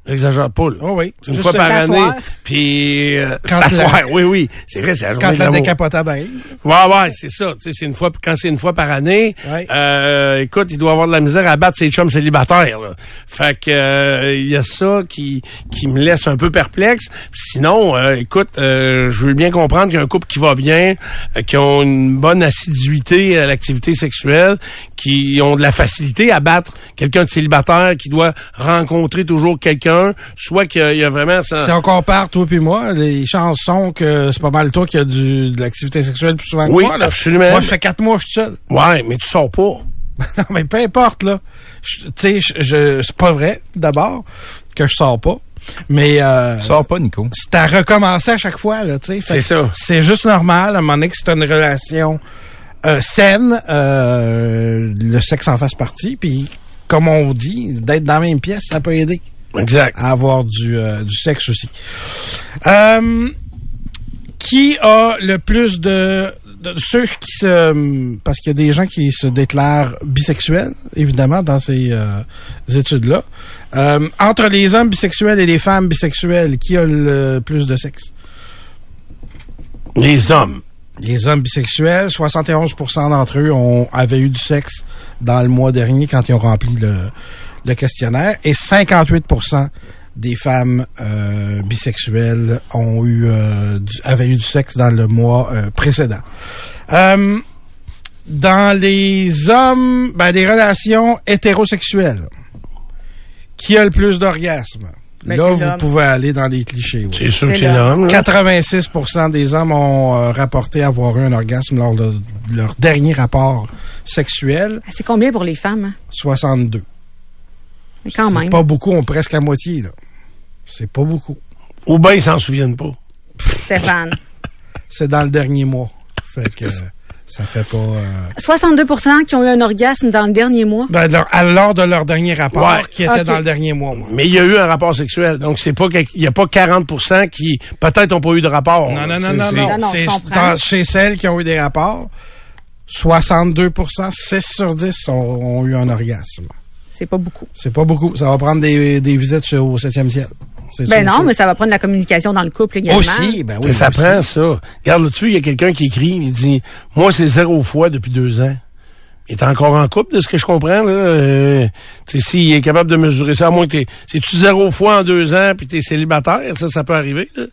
J'exagère pas, là. Oh oui. Une fois par année. Puis, euh, soirée. Oui, oui. C'est vrai, c'est la journée Quand de la décapotable arrive. Ouais, ouais, c'est ça. Tu sais, c'est une fois, quand c'est une fois par année, Ouais. euh, écoute, il doit avoir de la misère à battre ses chums célibataires. Là. Fait que euh, il y a ça qui qui me laisse un peu perplexe. Sinon, euh, écoute, euh, je veux bien comprendre qu'il y a un couple qui va bien, euh, qui ont une bonne assiduité à l'activité sexuelle, qui ont de la facilité à battre quelqu'un de célibataire qui doit rencontrer toujours quelqu'un, soit qu'il y a vraiment ça. Si on compare toi puis moi, les chances sont que c'est pas mal toi qui a du, de l'activité sexuelle plus souvent que Oui, moi. là. absolument. Moi, ça fait quatre mois que je suis seul. Ouais, mais tu sors pas. non, mais peu importe, là. Je- Tu sais, je, je- c'est pas vrai, d'abord, que je sors pas. Mais euh, Sors pas, Nico. c'est à recommencer à chaque fois, là, tu sais. C'est que ça. C'est juste normal, à un moment donné, que c'est une relation euh, saine, euh, le sexe en fasse partie, puis comme on dit, d'être dans la même pièce, ça peut aider. Exact. à avoir du, euh, du sexe aussi. Euh, qui a le plus de, de ceux qui se parce qu'il y a des gens qui se déclarent bisexuels évidemment dans ces euh, études-là. Euh, entre les hommes bisexuels et les femmes bisexuelles, qui a le plus de sexe? Les hommes. Les hommes bisexuels, 71% d'entre eux ont avaient eu du sexe dans le mois dernier quand ils ont rempli le, questionnaire et 58% des femmes euh, bisexuelles ont eu euh, avaient eu du sexe dans le mois euh, précédent. Dans les hommes, ben, des relations hétérosexuelles. Qui a le plus d'orgasmes? Ben, là, vous pouvez aller dans les clichés. oui. C'est sûr que c'est l'homme. l'homme. là. 86% des hommes ont euh, rapporté avoir eu un orgasme lors de leur dernier rapport sexuel. Ah, C'est combien pour les femmes? hein? 62. Mais quand C'est même. pas beaucoup, on presque à moitié. là. C'est pas beaucoup. Ou bien ils s'en souviennent pas. Stéphane. C'est dans le dernier mois. Fait que euh, ça fait pas... euh, 62% qui ont eu un orgasme dans le dernier mois. ben, leur- à- lors de leur dernier rapport, Ouais. qui était dans le dernier mois. moi. Mais il y a eu un rapport sexuel. Donc, c'est pas qu'il y a pas 40% qui, peut-être, n'ont pas eu de rapport. Non, non, non, non, c'est- non. C'est dans- chez celles qui ont eu des rapports, 62% 6 sur 10 ont, ont eu un orgasme. C'est pas beaucoup. C'est pas beaucoup. Ça va prendre des, des visites au 7e ciel. C'est Ben sûr, non, sûr. mais ça va prendre la communication dans le couple également. Aussi, ben oui. Mais ça aussi. prend ça. Regarde là-dessus, il y a quelqu'un qui écrit, il dit, moi, c'est zéro fois depuis deux ans. Il est encore en couple, de ce que je comprends, là. Euh, tu sais, s'il est capable de mesurer ça, à moins que t'es, c'est-tu zéro fois en deux ans puis t'es célibataire, ça, ça peut arriver, là.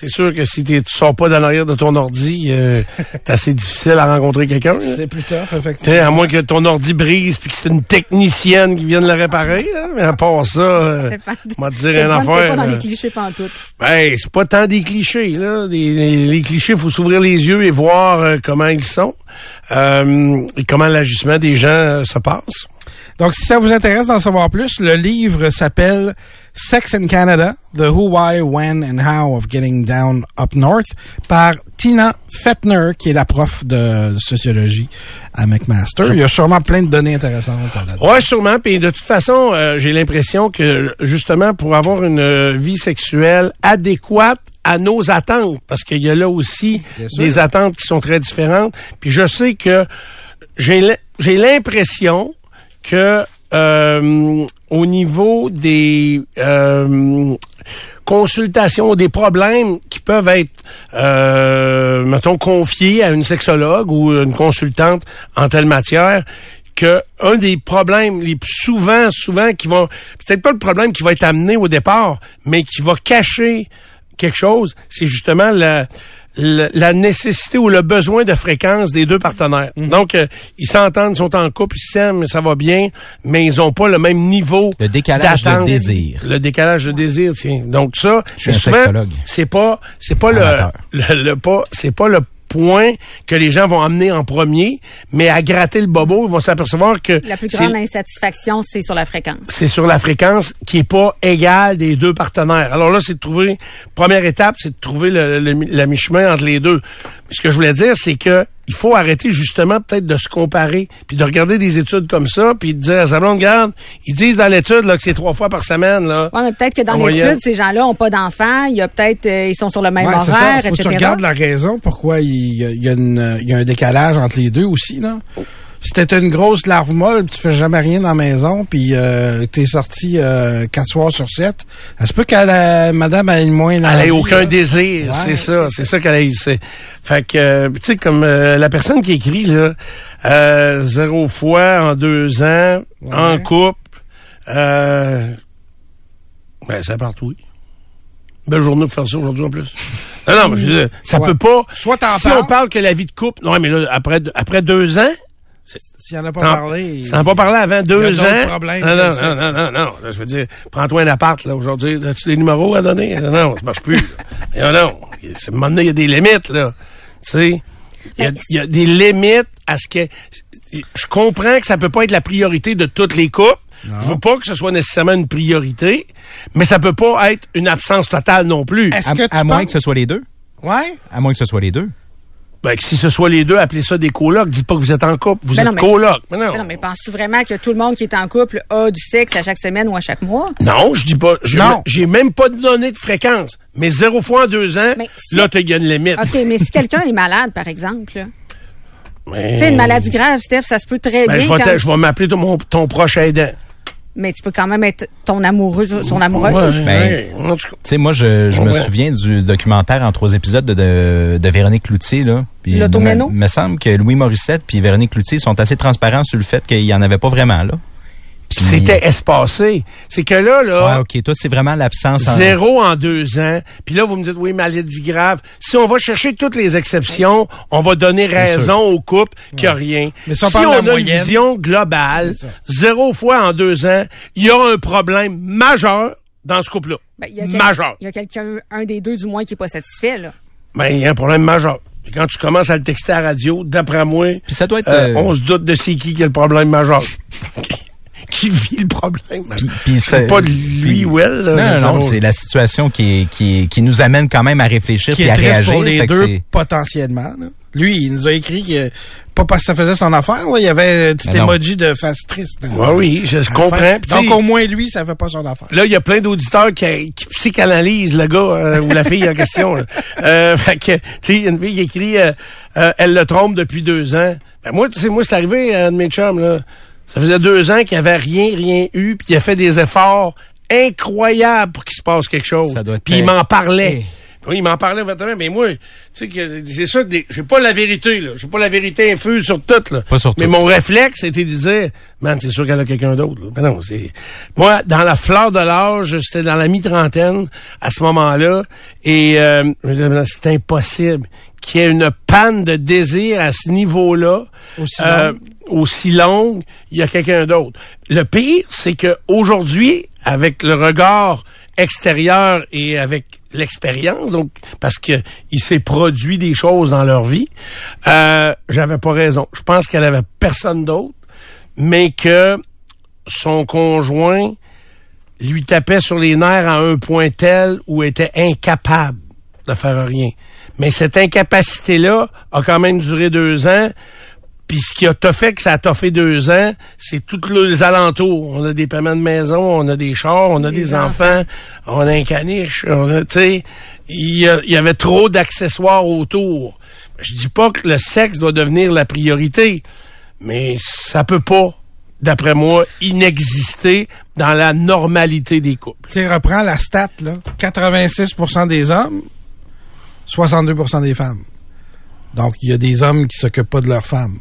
C'est sûr que si t'es, tu sors pas dans l'arrière de ton ordi, euh, c'est assez difficile à rencontrer quelqu'un, là. C'est plus tough, T'sais, effectivement. à moins que ton ordi brise puis que c'est une technicienne qui vienne le réparer, hein, mais à part ça, euh, moi te dire une affaire. pas dans euh, les clichés pantoute. ben, c'est pas tant des clichés, là. Des- les, les clichés, faut s'ouvrir les yeux et voir euh, comment ils sont euh, et comment l'ajustement des gens euh, se passe. Donc, si ça vous intéresse d'en savoir plus, le livre s'appelle Sex in Canada, The Who, Why, When and How of Getting Down Up North par Tina Fettner, qui est la prof de sociologie à McMaster. Il y a sûrement plein de données intéressantes là-dedans. Ouais, sûrement. Puis de toute façon, euh, j'ai l'impression que justement pour avoir une vie sexuelle adéquate à nos attentes, parce qu'il y a là aussi des attentes qui sont très différentes. Puis je sais que j'ai l'impression que euh, au niveau des euh, consultations, des problèmes qui peuvent être, euh, mettons, confiés à une sexologue ou une consultante en telle matière, que un des problèmes les plus souvent, souvent, qui vont, peut-être pas le problème qui va être amené au départ, mais qui va cacher quelque chose, c'est justement la, la, la nécessité ou le besoin de fréquence des deux partenaires. Donc, euh, ils s'entendent, ils sont en couple, ils s'aiment, ça va bien, mais ils ont pas le même niveau Le décalage de désir. Le décalage de désir, tiens. Donc ça, suis un souvent, sexologue. c'est pas, c'est pas le, le, le pas, c'est pas le point que les gens vont amener en premier, mais à gratter le bobo, ils vont s'apercevoir que La plus grande insatisfaction, c'est sur la fréquence. c'est sur la fréquence qui est pas égale des deux partenaires. Alors là, c'est de trouver, première étape, c'est de trouver le, le- la mi-chemin entre les deux. Ce que je voulais dire, c'est que il faut arrêter justement peut-être de se comparer, puis de regarder des études comme ça, puis de dire à sa regarde, ils disent dans l'étude là que c'est trois fois par semaine là. Ouais, mais peut-être que dans l'étude, ces gens-là ont pas d'enfants. Il y a peut-être, euh, ils sont sur le même Ouais, c'est ça. horaire, Faut que tu etc. regardes la raison pourquoi il y a, il y a une- il y a un décalage entre les deux aussi, là. Si t'es une grosse larve molle, pis tu fais jamais rien dans la maison, puis euh, t'es sorti euh, quatre soirs sur sept, ça se peut que la madame ait moins Elle n'a aucun là. désir, Ouais, c'est ça, c'est ça qu'elle a eu. c'est- Fait que, euh, tu sais, comme euh, la personne qui écrit, là, euh, zéro fois en deux ans, en couple, euh, ben, ça part oui. Belle journée pour faire ça aujourd'hui en plus. Non, non, mais je veux dire, ça Ouais. peut pas. Soit t'en si parles. on parle que la vie de couple, non, mais là, après, après deux ans, S'il y en a pas parlé. Tu n'en as pas parlé avant deux ans? problèmes, non, non, non, non, non, je veux dire, prends-toi un appart, là, aujourd'hui. As-tu des numéros à donner? Non, non, ça marche plus. non, non. C'est- À un moment donné, il y a des limites, là. Tu sais, il y a, il y a des limites à ce que... Je comprends que ça peut pas être la priorité de toutes les couples. Je veux pas que ce soit nécessairement une priorité, mais ça peut pas être une absence totale non plus. Est-ce À, que tu à moins que ce soit les deux. Ouais? À moins que ce soit les deux. Ben, que si ce soit les deux, appelez ça des colocs. Dites pas que vous êtes en couple. Vous Ben êtes non, mais- colocs. Mais non. Mais non, mais penses-tu vraiment que tout le monde qui est en couple a du sexe à chaque semaine ou à chaque mois? Non, je dis pas. je- Non. J'ai même pas donné de fréquence. Mais zéro fois en deux ans, si- là, tu une limite. OK, mais si quelqu'un est malade, par exemple, là, Mais- tu sais, une maladie grave, Steph, ça se peut très Ben, bien. je vais quand- te- je vais m'appeler ton, ton proche aidant. Mais tu peux quand même être ton amoureuse, son amoureuse. Ouais, Ben, ouais. Tu sais, moi, je, je me souviens du documentaire en trois épisodes de, de, de Véronique Cloutier, là. Puis, me, me semble que Louis Morissette puis Véronique Cloutier sont assez transparents sur le fait qu'il y en avait pas vraiment, là. Puis C'était espacé. C'est que là, là, Ouais, OK. Toi, c'est vraiment l'absence. en- Zéro en deux ans. Puis là, vous me dites, oui, maladie grave. Si on va chercher toutes les exceptions, on va donner raison au couple qu'il n'y a rien. Mais si on si parle de on a une vision globale, zéro fois en deux ans, il y a un problème majeur dans ce couple-là. Ben, il y a quel- majeur. Il y a quelqu'un, un des deux du moins, qui est pas satisfait, là. Ben, il y a un problème majeur. Quand tu commences à le texter à la radio, d'après moi, Puis ça doit être, euh, euh, on se doute de c'est qui qui a le problème majeur. qui vit le problème. Puis- puis c'est pas lui puis- ou elle. là, Non, non, c'est la situation qui, est- qui, qui nous amène quand même à réfléchir qui et est à triste réagir. pour les deux potentiellement. là. Lui, il nous a écrit que pas parce que ça faisait son affaire, là, il y avait un petit non. emoji de face triste. hein. Ouais, oui, je, comprends. Donc tu sais, au moins lui, ça fait pas son affaire. Là, il y a plein d'auditeurs qui, qui psychanalysent le gars euh, ou la fille en question. là. Euh, fait que, tu sais, il y a une fille qui écrit euh, euh, Elle le trompe depuis deux ans. Ben, moi, tu sais, moi, c'est arrivé à un de mes chums, là. Ça faisait deux ans qu'il avait rien, rien eu, puis il a fait des efforts incroyables pour qu'il se passe quelque chose. Ça doit être Puis il m'en parlait. Oui, il m'en parlait mais moi, tu sais que c'est ça j'ai pas la vérité, là. J'ai pas la vérité infuse sur tout, là. Pas sur Mais tout. mon réflexe, c'était de dire, man, c'est sûr qu'elle a quelqu'un d'autre, là. Mais non, c'est, moi, dans la fleur de l'âge, c'était dans la mi-trentaine, à ce moment-là, et, euh, je me disais, mais c'est impossible qu'il y ait une panne de désir à ce niveau-là. Aussi euh. Aussi longue, il y a quelqu'un d'autre. Le pire, c'est que aujourd'hui, avec le regard extérieur et avec l'expérience, donc parce que il s'est produit des choses dans leur vie, euh, j'avais pas raison. Je pense qu'elle avait personne d'autre, mais que son conjoint lui tapait sur les nerfs à un point tel où était incapable de faire rien. Mais cette incapacité-là a quand même duré deux ans. Puis ce qui a t'a fait que ça a toffé deux ans, c'est tous les alentours. On a des paiements de maison, on a des chars, on a des enfants, on a un caniche, on a, tu sais, il y, avait trop d'accessoires autour. Je dis pas que le sexe doit devenir la priorité, mais ça peut pas, d'après moi, inexister dans la normalité des couples. Tu reprends la stat, là. 86% des hommes, 62% des femmes. Donc, il y a des hommes qui s'occupent pas de leurs femmes.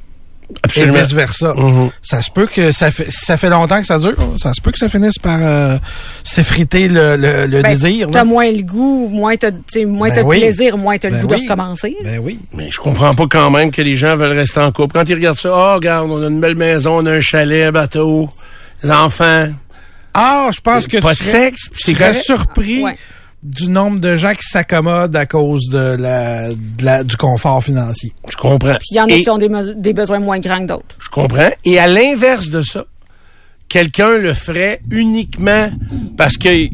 Et vice-versa. Mhm. Ça se peut que ça fait, si ça fait longtemps que ça dure, ça se peut que ça finisse par euh, s'effriter le, le, le Ben, désir. T'as moins le goût, moins t'as, moins Ben t'as de plaisir, moins t'as Ben le goût oui. de recommencer. Ben oui. Mais je comprends pas quand même que les gens veulent rester en couple. Quand ils regardent ça, oh, regarde, on a une belle maison, on a un chalet, un bateau, des enfants. Ah, je pense que pas tu de serais, sexe, c'est serais surpris Ouais. Du nombre de gens qui s'accommodent à cause de la, de la- du confort financier. Je comprends. Puis il y en a Et- qui ont des, des besoins moins grands que d'autres. Je comprends. Et à l'inverse de ça, quelqu'un le ferait uniquement parce que,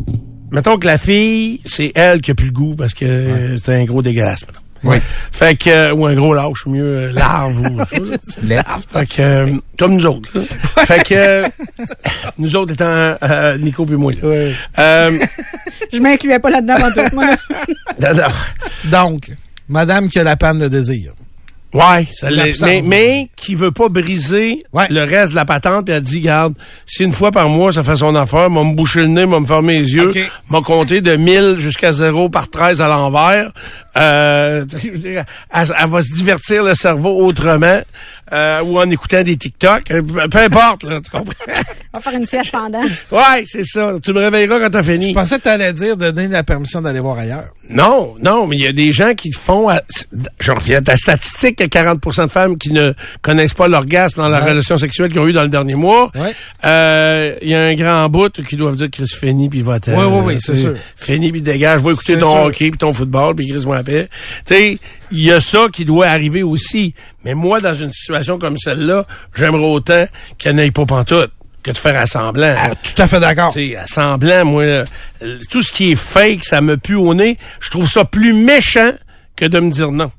mettons que la fille, c'est elle qui a plus le goût parce que c'est un gros dégueulasse. mettons. Oui. Fait que, euh, ou un gros lâche, mieux euh, larve ou chose. Fait que, euh, comme nous autres. là. fait que, euh, nous autres étant euh, Nico puis moi. là. Euh, Je m'incluais pas là-dedans avant tout, moi. non, non. Donc, madame qui a la panne de désir. Ouais, ça mais, mais qui veut pas briser Ouais. le reste de la patente, puis elle dit, garde, si une fois par mois ça fait son affaire, m'a me boucher le nez, m'a me fermer les yeux, m'a compter de 1000 jusqu'à 0 par 13 à l'envers, euh, je veux dire, elle, elle va se divertir le cerveau autrement, euh, ou en écoutant des TikTok, euh, peu importe, là, tu comprends? On va faire une siège pendant. ouais, c'est ça. Tu me réveilleras quand t'as fini. Je pensais que tu allais dire de donner la permission d'aller voir ailleurs. Non, non, mais il y a des gens qui font, à- je reviens à ta statistique, il y a 40% de femmes qui ne connaissent pas l'orgasme dans la Ouais. relation sexuelle qu'ils ont eu dans le dernier mois. Ouais. Euh, Il y a un grand bout qui doivent dire Chris Feni puis va Ouais, ouais, ouais, c'est sûr. Feni puis dégage, va écouter C'est ton sûr. hockey puis ton football puis Chris moi Tu sais, il y a ça qui doit arriver aussi. Mais moi, dans une situation comme celle-là, j'aimerais autant qu'elle n'aille pas pantoute que de faire assemblant. Ah, tout à fait d'accord. Tu sais, à semblant, moi, euh, tout ce qui est fake, ça me pue au nez. Je trouve ça plus méchant que de me dire non.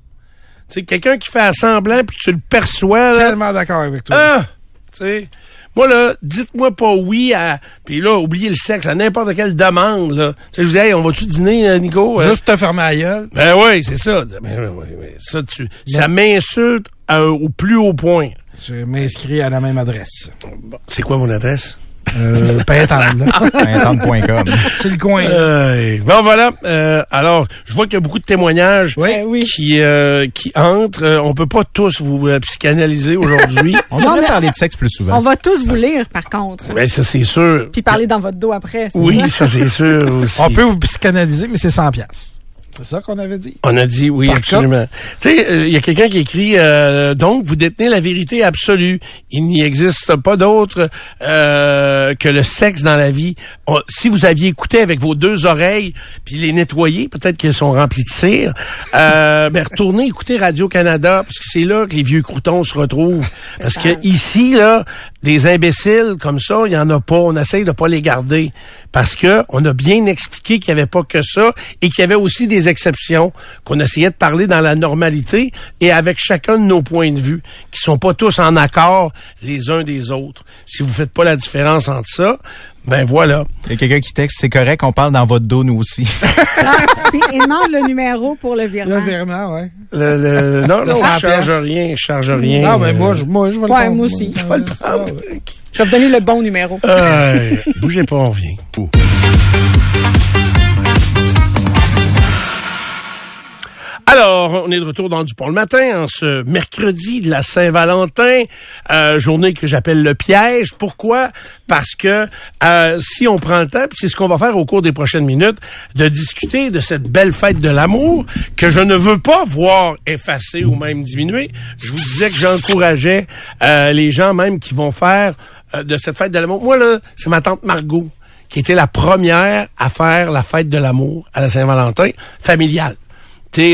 Tu sais, quelqu'un qui fait à semblant puis tu le perçois, là. Tellement d'accord avec toi. Ah! Tu sais. Moi, là, dites-moi pas oui à. Puis là, oubliez le sexe à n'importe quelle demande, là. Tu sais, je vous dis, hey, on va-tu dîner, euh, Nico? Euh, Juste te fermer la gueule. Ben oui, c'est ça. Ben, oui, oui, oui. Ça, tu, ça m'insulte à- au plus haut point. Je m'inscris à la même adresse. Bon, c'est quoi mon adresse? Euh. C'est le coin. Euh, bon voilà. Euh, alors, je vois qu'il y a beaucoup de témoignages Oui. Eh oui. qui euh, qui entrent. Euh, on peut pas tous vous euh, psychanalyser aujourd'hui. On mais- parler de sexe plus souvent. On va tous vous lire, par contre. Ben ça c'est sûr. Puis parler dans votre dos après. c'est Oui, ça? ça c'est sûr aussi. On peut vous psychanalyser, mais c'est 100 piastres. C'est ça qu'on avait dit. On a dit oui, Par absolument. Tu sais, il y a quelqu'un qui écrit euh, donc vous détenez la vérité absolue. Il n'y existe pas d'autre euh, que le sexe dans la vie. On- si vous aviez écouté avec vos deux oreilles puis les nettoyer, peut-être qu'elles sont remplies de cire. Euh, ben retournez écouter Radio Canada parce que c'est là que les vieux croutons se retrouvent. Parce que ici là, des imbéciles comme ça, il y en a pas. On essaye de pas les garder parce que on a bien expliqué qu'il y avait pas que ça et qu'il y avait aussi des exceptions qu'on essayait de parler dans la normalité et avec chacun de nos points de vue qui sont pas tous en accord les uns des autres. Si vous faites pas la différence entre ça, ben voilà. Il y a quelqu'un qui texte, c'est correct, on parle dans votre dos, nous aussi. Puis il demande le numéro pour le Le virement. virement, ouais. Le, le- non, non, Le je 100 charge rien, je charge rien. Non, mais Euh, moi, je, moi, je vais le prendre. moi aussi. Ça pas le prendre. ça. Je vais vous donner le bon numéro. euh, bougez pas, on revient. Alors, on est de retour dans Dupont le matin, en ce mercredi de la Saint-Valentin, euh, journée que j'appelle le piège. Pourquoi? Parce que euh, si on prend le temps, c'est ce qu'on va faire au cours des prochaines minutes, de discuter de cette belle fête de l'amour que je ne veux pas voir effacée ou même diminuer. Je vous disais que j'encourageais euh, les gens même qui vont faire euh, de cette fête de l'amour. Moi, là, c'est ma tante Margot qui était la première à faire la fête de l'amour à la Saint-Valentin familiale.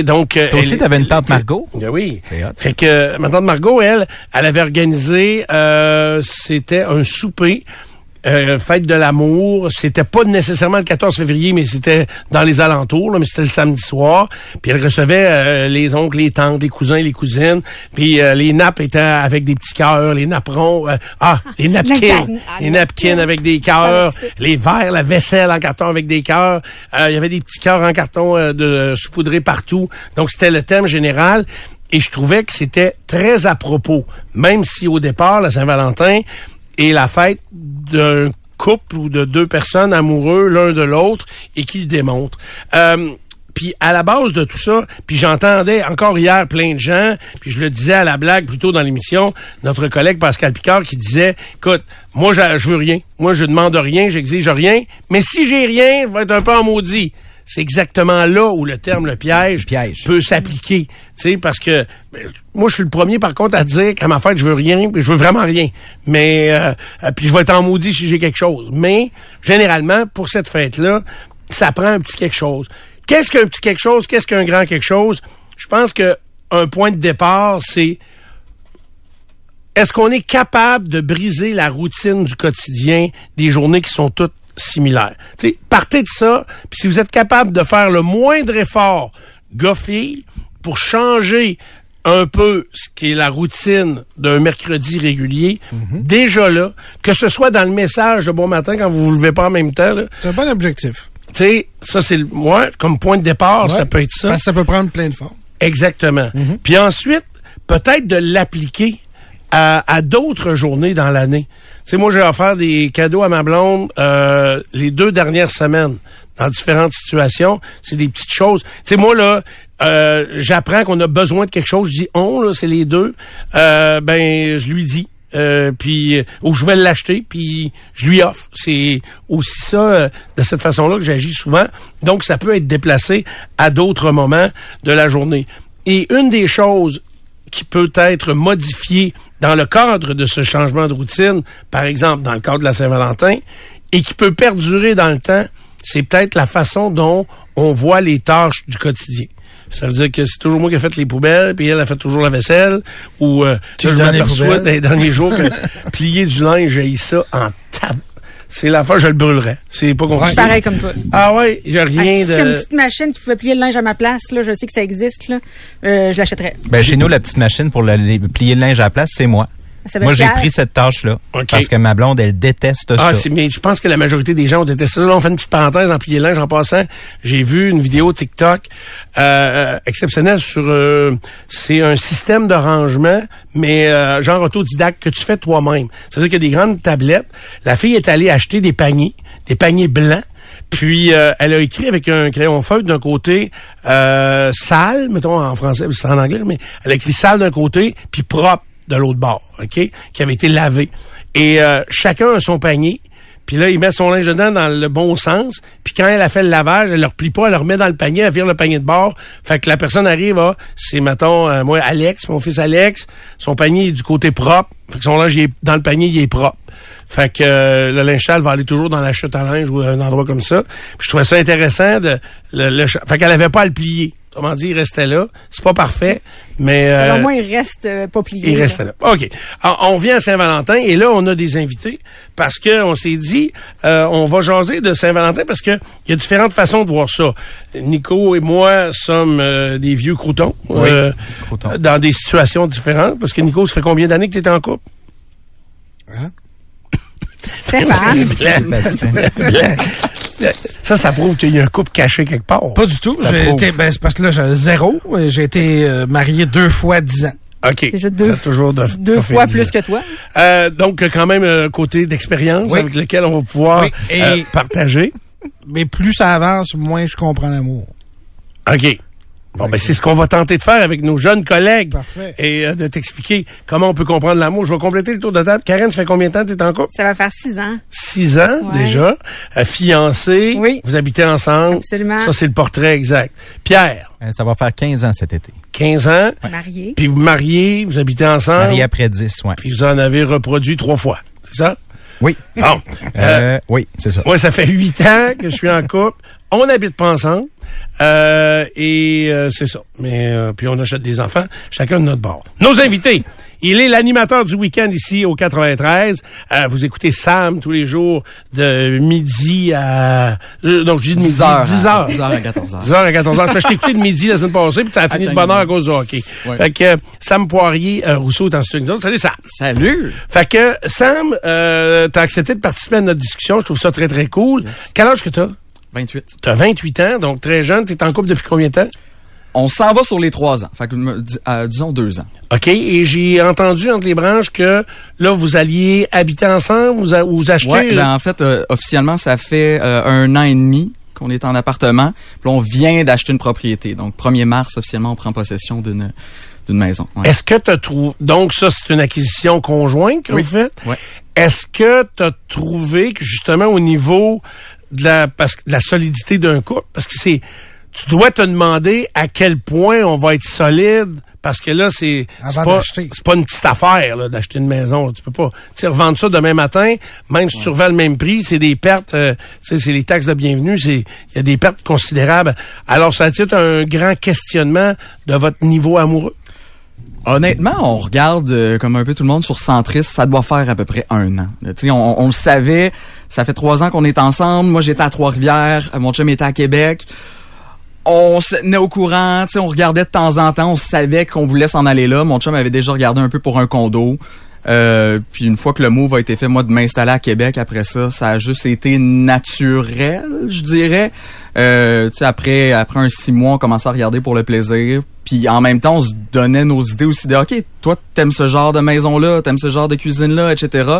Donc, euh, Toi aussi, t'avais une tante Margot? Ben oui. Fait que euh, ma tante Margot, elle, elle avait organisé, euh, c'était un souper. Euh, fête de l'amour, c'était pas nécessairement le 14 février, mais c'était dans les alentours, là, mais c'était le samedi soir. Puis elle recevait euh, les oncles, les tantes, les cousins, les cousines. Puis euh, les nappes étaient avec des petits cœurs, les napperons, euh, ah, les napkins. Ah, les napkins avec des cœurs, les verres, la vaisselle en carton avec des cœurs. Euh, Il y avait des petits cœurs en carton euh, de saupoudrés partout. Donc c'était le thème général. Et je trouvais que c'était très à propos, même si au départ, la Saint-Valentin est la fête d'un couple ou de deux personnes amoureux l'un de l'autre et qui le démontrent. Euh, puis à la base de tout ça, puis j'entendais encore hier plein de gens, puis je le disais à la blague plutôt dans l'émission, notre collègue Pascal Picard qui disait, écoute, moi je, veux rien, moi je demande rien, j'exige rien, mais si j'ai rien, je vais être un peu en maudit. C'est exactement là où le terme le piège, Piège. peut s'appliquer, tu sais, parce que ben, moi je suis le premier par contre à dire qu'à ma fête je veux rien, je veux vraiment rien, mais euh, euh, puis je vais être en maudit si j'ai quelque chose. Mais généralement pour cette fête là, ça prend un petit quelque chose. Qu'est-ce qu'un petit quelque chose? Qu'est-ce qu'un grand quelque chose? Je pense que un point de départ c'est est-ce qu'on est capable de briser la routine du quotidien des journées qui sont toutes similaires? Sais, partez de ça, puis si vous êtes capable de faire le moindre effort, gars-fille, pour changer un peu ce qui est la routine d'un mercredi régulier, déjà là, que ce soit dans le message de bon matin quand vous vous levez pas en même temps, C'est un bon objectif. tu sais, ça c'est le, ouais, comme point de départ, ça peut être ça. Parce que ça peut prendre plein de formes. Exactement. Puis ensuite, peut-être de l'appliquer à, à d'autres journées dans l'année. Sais, moi, j'ai offert des cadeaux à ma blonde euh, les deux dernières semaines dans différentes situations. C'est des petites choses. Tu sais, moi, là, euh, j'apprends qu'on a besoin de quelque chose. Je dis on, là, c'est les deux. Euh, ben, je lui dis. Euh, puis ou je vais l'acheter puis je lui offre c'est aussi ça de cette façon-là que j'agis souvent donc ça peut être déplacé à d'autres moments de la journée et une des choses qui peut être modifiée dans le cadre de ce changement de routine par exemple dans le cadre de la Saint-Valentin et qui peut perdurer dans le temps c'est peut-être la façon dont on voit les tâches du quotidien ça veut dire que c'est toujours moi qui ai fait les poubelles, puis elle a fait toujours la vaisselle. Ou euh, Tu là, je m'aperçois dans les derniers jours que plier du linge, j'ai ça en table. C'est la fois je le brûlerais. C'est pas Je suis compliqué. pareil comme toi. Ah ouais, j'ai rien Ah, Si j'ai une de. petite machine qui pouvait plier le linge à ma place, là, je sais que ça existe, là, euh, je l'achèterais. Ben, chez nous, la petite machine pour le- les- plier le linge à la place, c'est moi. Moi, j'ai pris cette tâche-là. OK. Parce que ma blonde, elle déteste Ah, ça. c'est- mais je pense que la majorité des gens ont détesté ça. Là, on fait une petite parenthèse en plié linge en passant. J'ai vu une vidéo TikTok euh, euh, exceptionnelle sur... euh, c'est un système de rangement, mais euh, genre autodidacte que tu fais toi-même. C'est-à-dire qu'il y a des grandes tablettes. La fille est allée acheter des paniers, des paniers blancs. Puis euh, elle a écrit avec un crayon feuille d'un côté euh, sale, mettons en français, c'est en anglais, mais elle a écrit sale d'un côté, puis propre de l'autre bord, OK? Qui avait été lavé. Et euh, chacun a son panier. Puis là, il met son linge dedans dans le bon sens. Puis quand elle a fait le lavage, elle le replie pas, elle le remet dans le panier, elle vire le panier de bord. Fait que la personne arrive à, c'est, mettons, euh, moi, Alex, mon fils Alex, son panier est du côté propre. Fait que son linge, est, dans le panier, il est propre. Fait que euh, le linge sale va aller toujours dans la chute à linge ou un endroit comme ça. Puis je trouvais ça intéressant de le, le fait qu'elle avait pas à le plier. Autrement dit, il restait là. C'est pas parfait, mais euh, Selon moi, il reste euh, pas plié. il restait là. OK. Alors, on vient à Saint-Valentin et là, on a des invités parce que on s'est dit, euh, on va jaser de Saint-Valentin parce que il y a différentes façons de voir ça. Nico et moi sommes euh, des vieux croutons, euh, croutons. dans des situations différentes parce que Nico, ça fait combien d'années que tu étais en couple? Stéphane. ça, ça prouve qu'il y a un couple caché quelque part. Pas du tout. J'ai été, ben, c'est parce que là, j'ai zéro. J'ai été euh, marié deux fois dix ans. OK. Déjà deux- toujours de, Deux fois plus que toi. Euh, donc, quand même, un côté d'expérience Oui. avec lequel on va pouvoir Oui, et- euh, partager. Mais plus ça avance, moins je comprends l'amour. OK. Bon, ben, c'est ce qu'on va tenter de faire avec nos jeunes collègues. Parfait. Et euh, de t'expliquer comment on peut comprendre l'amour. Je vais compléter le tour de table. Karen, ça fait combien de temps que tu es en couple? Ça va faire six ans. Six ans, Ouais. déjà. Euh, fiancé. Oui. Vous habitez ensemble. Absolument. Ça, c'est le portrait exact. Pierre, Euh, Ça va faire 15 ans cet été. 15 ans. Marié. Puis vous mariez, vous habitez ensemble. Marié après 10, ouais. Puis vous en avez reproduit trois fois. C'est ça? Oui. Bon. Euh, Euh, oui, c'est ça. Moi, ça fait huit ans que je suis en couple. On n'habite pas ensemble. Euh, et euh, c'est ça. Mais euh, puis on achète des enfants, chacun de notre bord. Nos invités. Il est l'animateur du week-end ici au 93. Euh, vous écoutez Sam tous les jours de midi à... euh, non, je dis de midi. 10 heures. 10 heures. 10 heures à 14 heures. 10 heures à 14 heures. Je t'ai écouté de midi la semaine passée, puis ça a fini de bonne heure à cause du hockey. Ouais. Fait que euh, Sam Poirier, euh, Rousseau est en studio. Salut Sam. Salut! Fait que Sam, euh, t'as accepté de participer à notre discussion. Je trouve ça très, très cool. Quel âge que t'as? 28. T'as 28 ans, donc très jeune. T'es en couple depuis combien de temps? On s'en va sur les 3 ans. Fait que, euh, disons 2 ans. OK. Et j'ai entendu entre les branches que là, vous alliez habiter ensemble, vous, a- vous achetez... Ouais, ben, en fait, euh, officiellement, ça fait euh, un an et demi qu'on est en appartement. Puis là, on vient d'acheter une propriété. Donc, 1er mars, officiellement, on prend possession d'une d'une maison. Ouais. Est-ce que tu trouvé... Donc, ça, c'est une acquisition conjointe que Oui. vous faites? Ouais. Est-ce que tu as trouvé que, justement, au niveau de la, parce que de la solidité d'un couple, parce que c'est... Tu dois te demander à quel point on va être solide, parce que là, c'est c'est pas, pas une petite affaire là, d'acheter une maison. Tu peux pas tu sais, revendre ça demain matin, même si tu revends le même prix, c'est des pertes, euh, tu sais, c'est les taxes de bienvenue, c'est il y a des pertes considérables. Alors, ça a-t-il un grand questionnement de votre niveau amoureux? Honnêtement, on regarde euh, comme un peu tout le monde sur Centris, ça doit faire à peu près un an. Euh, Tu sais, on, on le savait, ça fait trois ans qu'on est ensemble. Moi, j'étais à Trois-Rivières, mon chum était à Québec. On se tenait au courant, on regardait de temps en temps, on savait qu'on voulait s'en aller là. Mon chum avait déjà regardé un peu pour un condo. Euh, puis une fois que le move a été fait, moi, de m'installer à Québec, après ça, ça a juste été naturel, je dirais. Euh, après, après un six mois, on commençait à regarder pour le plaisir. Puis en même temps, on se donnait nos idées aussi de, OK, toi, t'aimes ce genre de maison-là, t'aimes ce genre de cuisine-là, etc.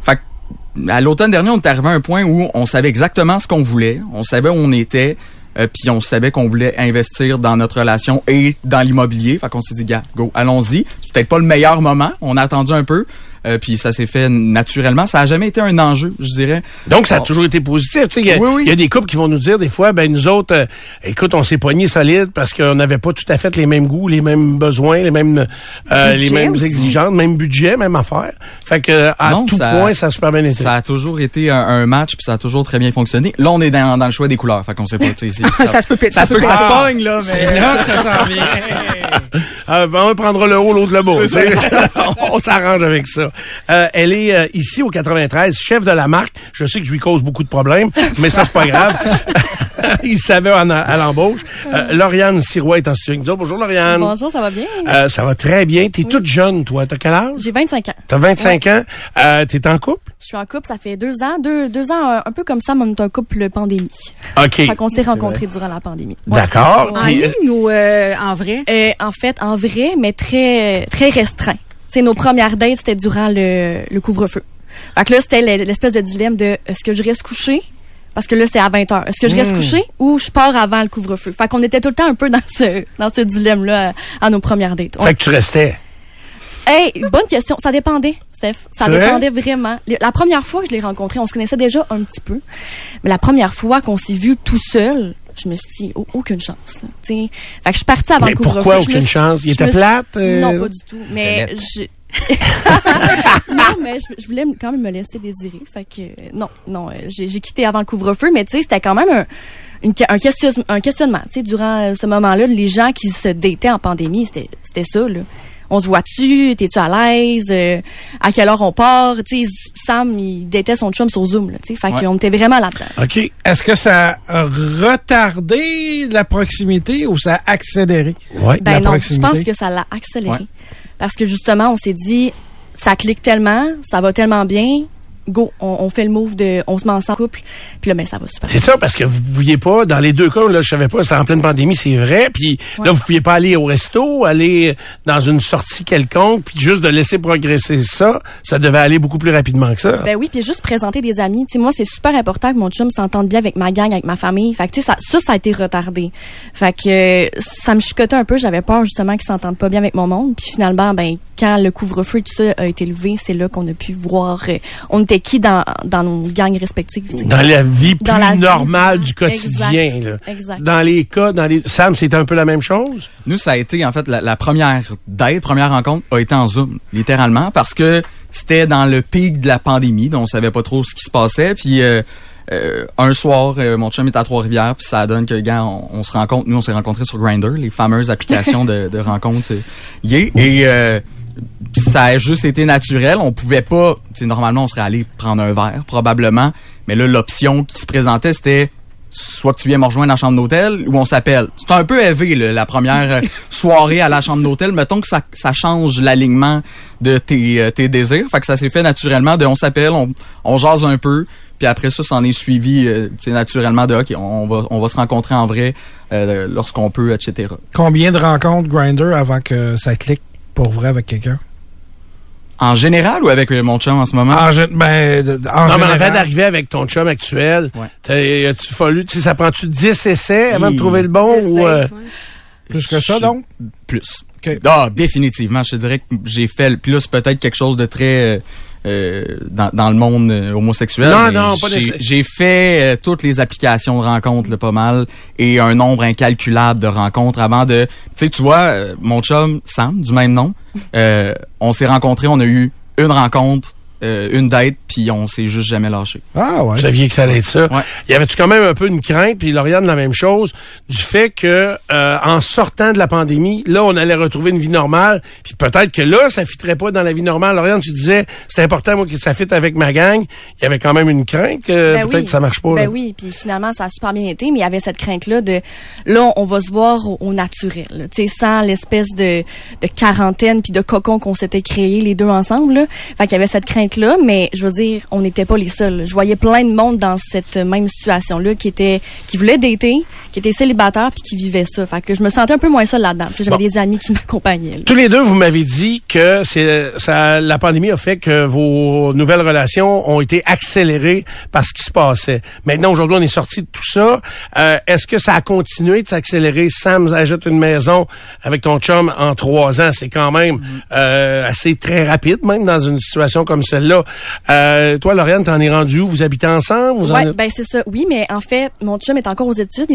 Fait que, à l'automne dernier, on est arrivé à un point où on savait exactement ce qu'on voulait, on savait où on était, euh, puis on savait qu'on voulait investir dans notre relation et dans l'immobilier. Fait qu'on s'est dit, gars, go, allons-y. C'est peut-être pas le meilleur moment, on a attendu un peu, euh, puis ça s'est fait naturellement. Ça a jamais été un enjeu, je dirais. Donc, ça a toujours été positif. Tu sais, Il y, a- Oui, oui. il y a des couples qui vont nous dire des fois, ben nous autres, euh, écoute, on s'est pognés solide parce qu'on n'avait pas tout à fait les mêmes goûts, les mêmes besoins, les mêmes euh, les mêmes aussi. exigences, même budget, même affaire. Fait que à Non, tout ça- point, ça a super bien été. Ça a toujours été un, un match, puis ça a toujours très bien fonctionné. Là, on est dans, dans le choix des couleurs, fait qu'on sait pas. tu sais, c'est- Ça se peut ça ça se peut peut que ça se pogne, là, mais... C'est là que ça s'en vient. Ah, ben, on prendra le haut, l'autre le sais. on s'arrange avec ça. Euh, elle est euh, ici au 93, chef de la marque. Je sais que je lui cause beaucoup de problèmes, mais ça, c'est pas grave. Il savait en- à l'embauche. Euh, Lauriane Sirois est en studio avec nous autres. Bonjour, Lauriane. Bonjour, ça va bien? Euh, ça va très bien. T'es toute jeune, toi. T'as quel âge? J'ai 25 ans. T'as 25 ans. Euh, T'es en couple? Je suis en couple, ça fait deux ans. Deux, deux ans, euh, un peu comme ça, mais on est un couple pandémie. OK. Fait qu'on s'est rencontrés durant la pandémie. Ouais. D'accord. En ligne ou euh, en vrai? Euh, en fait, en vrai, mais très, très restreint. C'est nos premières dates, c'était durant le, le couvre-feu. Fait que là, c'était l'e- l'espèce de dilemme de est-ce que je reste couché? Parce que là, c'est à 20 heures. Est-ce que je Hmm. reste couché ou je pars avant le couvre-feu? Fait qu'on était tout le temps un peu dans ce, dans ce dilemme-là à, à nos premières dates. Ouais. Fait que tu restais. Hey, bonne question. Ça dépendait, Steph. Ça vrai? dépendait vraiment. La première fois que je l'ai rencontré, on se connaissait déjà un petit peu. Mais la première fois qu'on s'est vu tout seul, je me suis dit, oh, aucune chance. T'sais. Fait que je suis partie avant Mais le couvre-feu. pourquoi aucune suis- chance? Il était plate? euh? Non, pas du tout. Mais je... non, mais je, je voulais quand même me laisser désirer. Fait que, euh, non, non, euh, j'ai j'ai quitté avant le couvre-feu, mais tu sais, c'était quand même un, une un, question, un questionnement. Tu sais, durant ce moment-là, les gens qui se dataient en pandémie, c'était c'était ça, là. On se voit-tu? T'es-tu à l'aise? Euh, à quelle heure on part? Tu sais, Sam, il datait son chum sur Zoom, là, tu sais. Fait Ouais. qu'on était vraiment là-dedans. OK. Est-ce que ça a retardé la proximité ou ça a accéléré? Ouais. Ben la non, je proximité? pense que ça l'a accéléré. Ouais. Parce que justement, on s'est dit, ça clique tellement, ça va tellement bien, go, on, on fait le move de, on se met ensemble en couple, puis là, ben, ça va super C'est ça, parce que vous pouviez pas, dans les deux cas, là, je savais pas, c'était en pleine pandémie, c'est vrai, puis là, vous pouviez pas aller au resto, aller dans une sortie quelconque, puis juste de laisser progresser ça, ça devait aller beaucoup plus rapidement que ça. Ben oui, puis juste présenter des amis. Tu sais, moi, c'est super important que mon chum s'entende bien avec ma gang, avec ma famille. Fait que, tu sais, ça, ça, ça a été retardé. Fait que, ça me chicotait un peu. J'avais peur, justement, qu'ils s'entendent pas bien avec mon monde. Puis finalement, ben, quand le couvre-feu et tout ça a été levé, c'est là qu'on a pu voir, euh, on était qui dans, dans nos gangs respectives, tu sais. dans la vie plus Dans la vie. normale du quotidien. Exact. là. Exact. Dans les cas, dans les. Sam, c'était un peu la même chose? Nous, ça a été, en fait, la, la première date, première rencontre a été en Zoom, littéralement, parce que c'était dans le pic de la pandémie, donc on savait pas trop ce qui se passait. Puis euh, euh, un soir, euh, mon chum est à Trois-Rivières, puis ça donne que, gars, on, on se rencontre. Nous, on s'est rencontrés sur Grindr, les fameuses applications de, de rencontres euh, gays. Et euh, ça a juste été naturel. On pouvait pas, normalement, on serait allé prendre un verre, probablement. Mais là, l'option qui se présentait, c'était soit que tu viens me rejoindre à la chambre d'hôtel ou on s'appelle. C'est un peu élevé, là, la première euh, soirée à la chambre d'hôtel. Mettons que ça, ça change l'alignement de tes, euh, tes désirs. Fait que ça s'est fait naturellement de on s'appelle, on, on jase un peu. Puis après ça, ça en est suivi euh, naturellement de OK, on va, on va se rencontrer en vrai euh, lorsqu'on peut, etc. Combien de rencontres Grinder avant que ça clique? Pour vrai avec quelqu'un? En général ou avec euh, mon chum en ce moment? En, gé- ben, en non, mais en général. fait, d'arriver avec ton chum actuel, Ouais. t'as- as-tu fallu, tu ça prend-tu 10 essais avant de trouver le bon ou, euh, ouais. Plus que ça, donc? Plus. Ah, définitivement. Je te dirais que j'ai fait le plus peut-être quelque chose de très euh, dans, dans le monde euh, homosexuel. Non, non, pas j'ai- nécessaire- J'ai fait euh, toutes les applications de rencontres, là, pas mal, et un nombre incalculable de rencontres avant de... Tu sais, tu vois, euh, mon chum, Sam, du même nom, euh, on s'est rencontrés, on a eu une rencontre, euh, une date, puis on s'est juste jamais lâché. Ah, ouais. Vous saviez que ça allait être ça. Ouais. Y avait-tu quand même un peu une crainte, puis Lauriane, la même chose, du fait que euh, en sortant de la pandémie, là, on allait retrouver une vie normale, puis peut-être que là, ça fitterait pas dans la vie normale. Lauriane, tu disais, c'est important, moi, que ça fitte avec ma gang. Il y avait quand même une crainte que Ben peut-être oui. que ça marche pas. Ben là. oui, puis finalement, ça a super bien été, mais il y avait cette crainte-là de, là, on va se voir au, au naturel, là. tu sais, sans l'espèce de, de quarantaine puis de cocon qu'on s'était créé les deux ensemble, là. Fait qu'il y avait cette crainte-là, mais je veux dire, on n'était pas les seuls. Je voyais plein de monde dans cette même situation-là qui était, qui voulait dater, qui était célibataire puis qui vivait ça. Fait que je me sentais un peu moins seule là-dedans. J'avais Bon. des amis qui m'accompagnaient. Tous les deux, vous m'avez dit que c'est ça, la pandémie a fait que vos nouvelles relations ont été accélérées par ce qui se passait. Maintenant, aujourd'hui, on est sorti de tout ça. Euh, Est-ce que ça a continué de s'accélérer? Sam ajoute une maison avec ton chum en trois ans. C'est quand même euh, assez très rapide, même dans une situation comme celle-là. Euh, toi, Lauriane, t'en es rendu où? Vous habitez ensemble? Vous en Ouais, êtes- ben c'est ça. Oui, mais en fait, mon chum est encore aux études.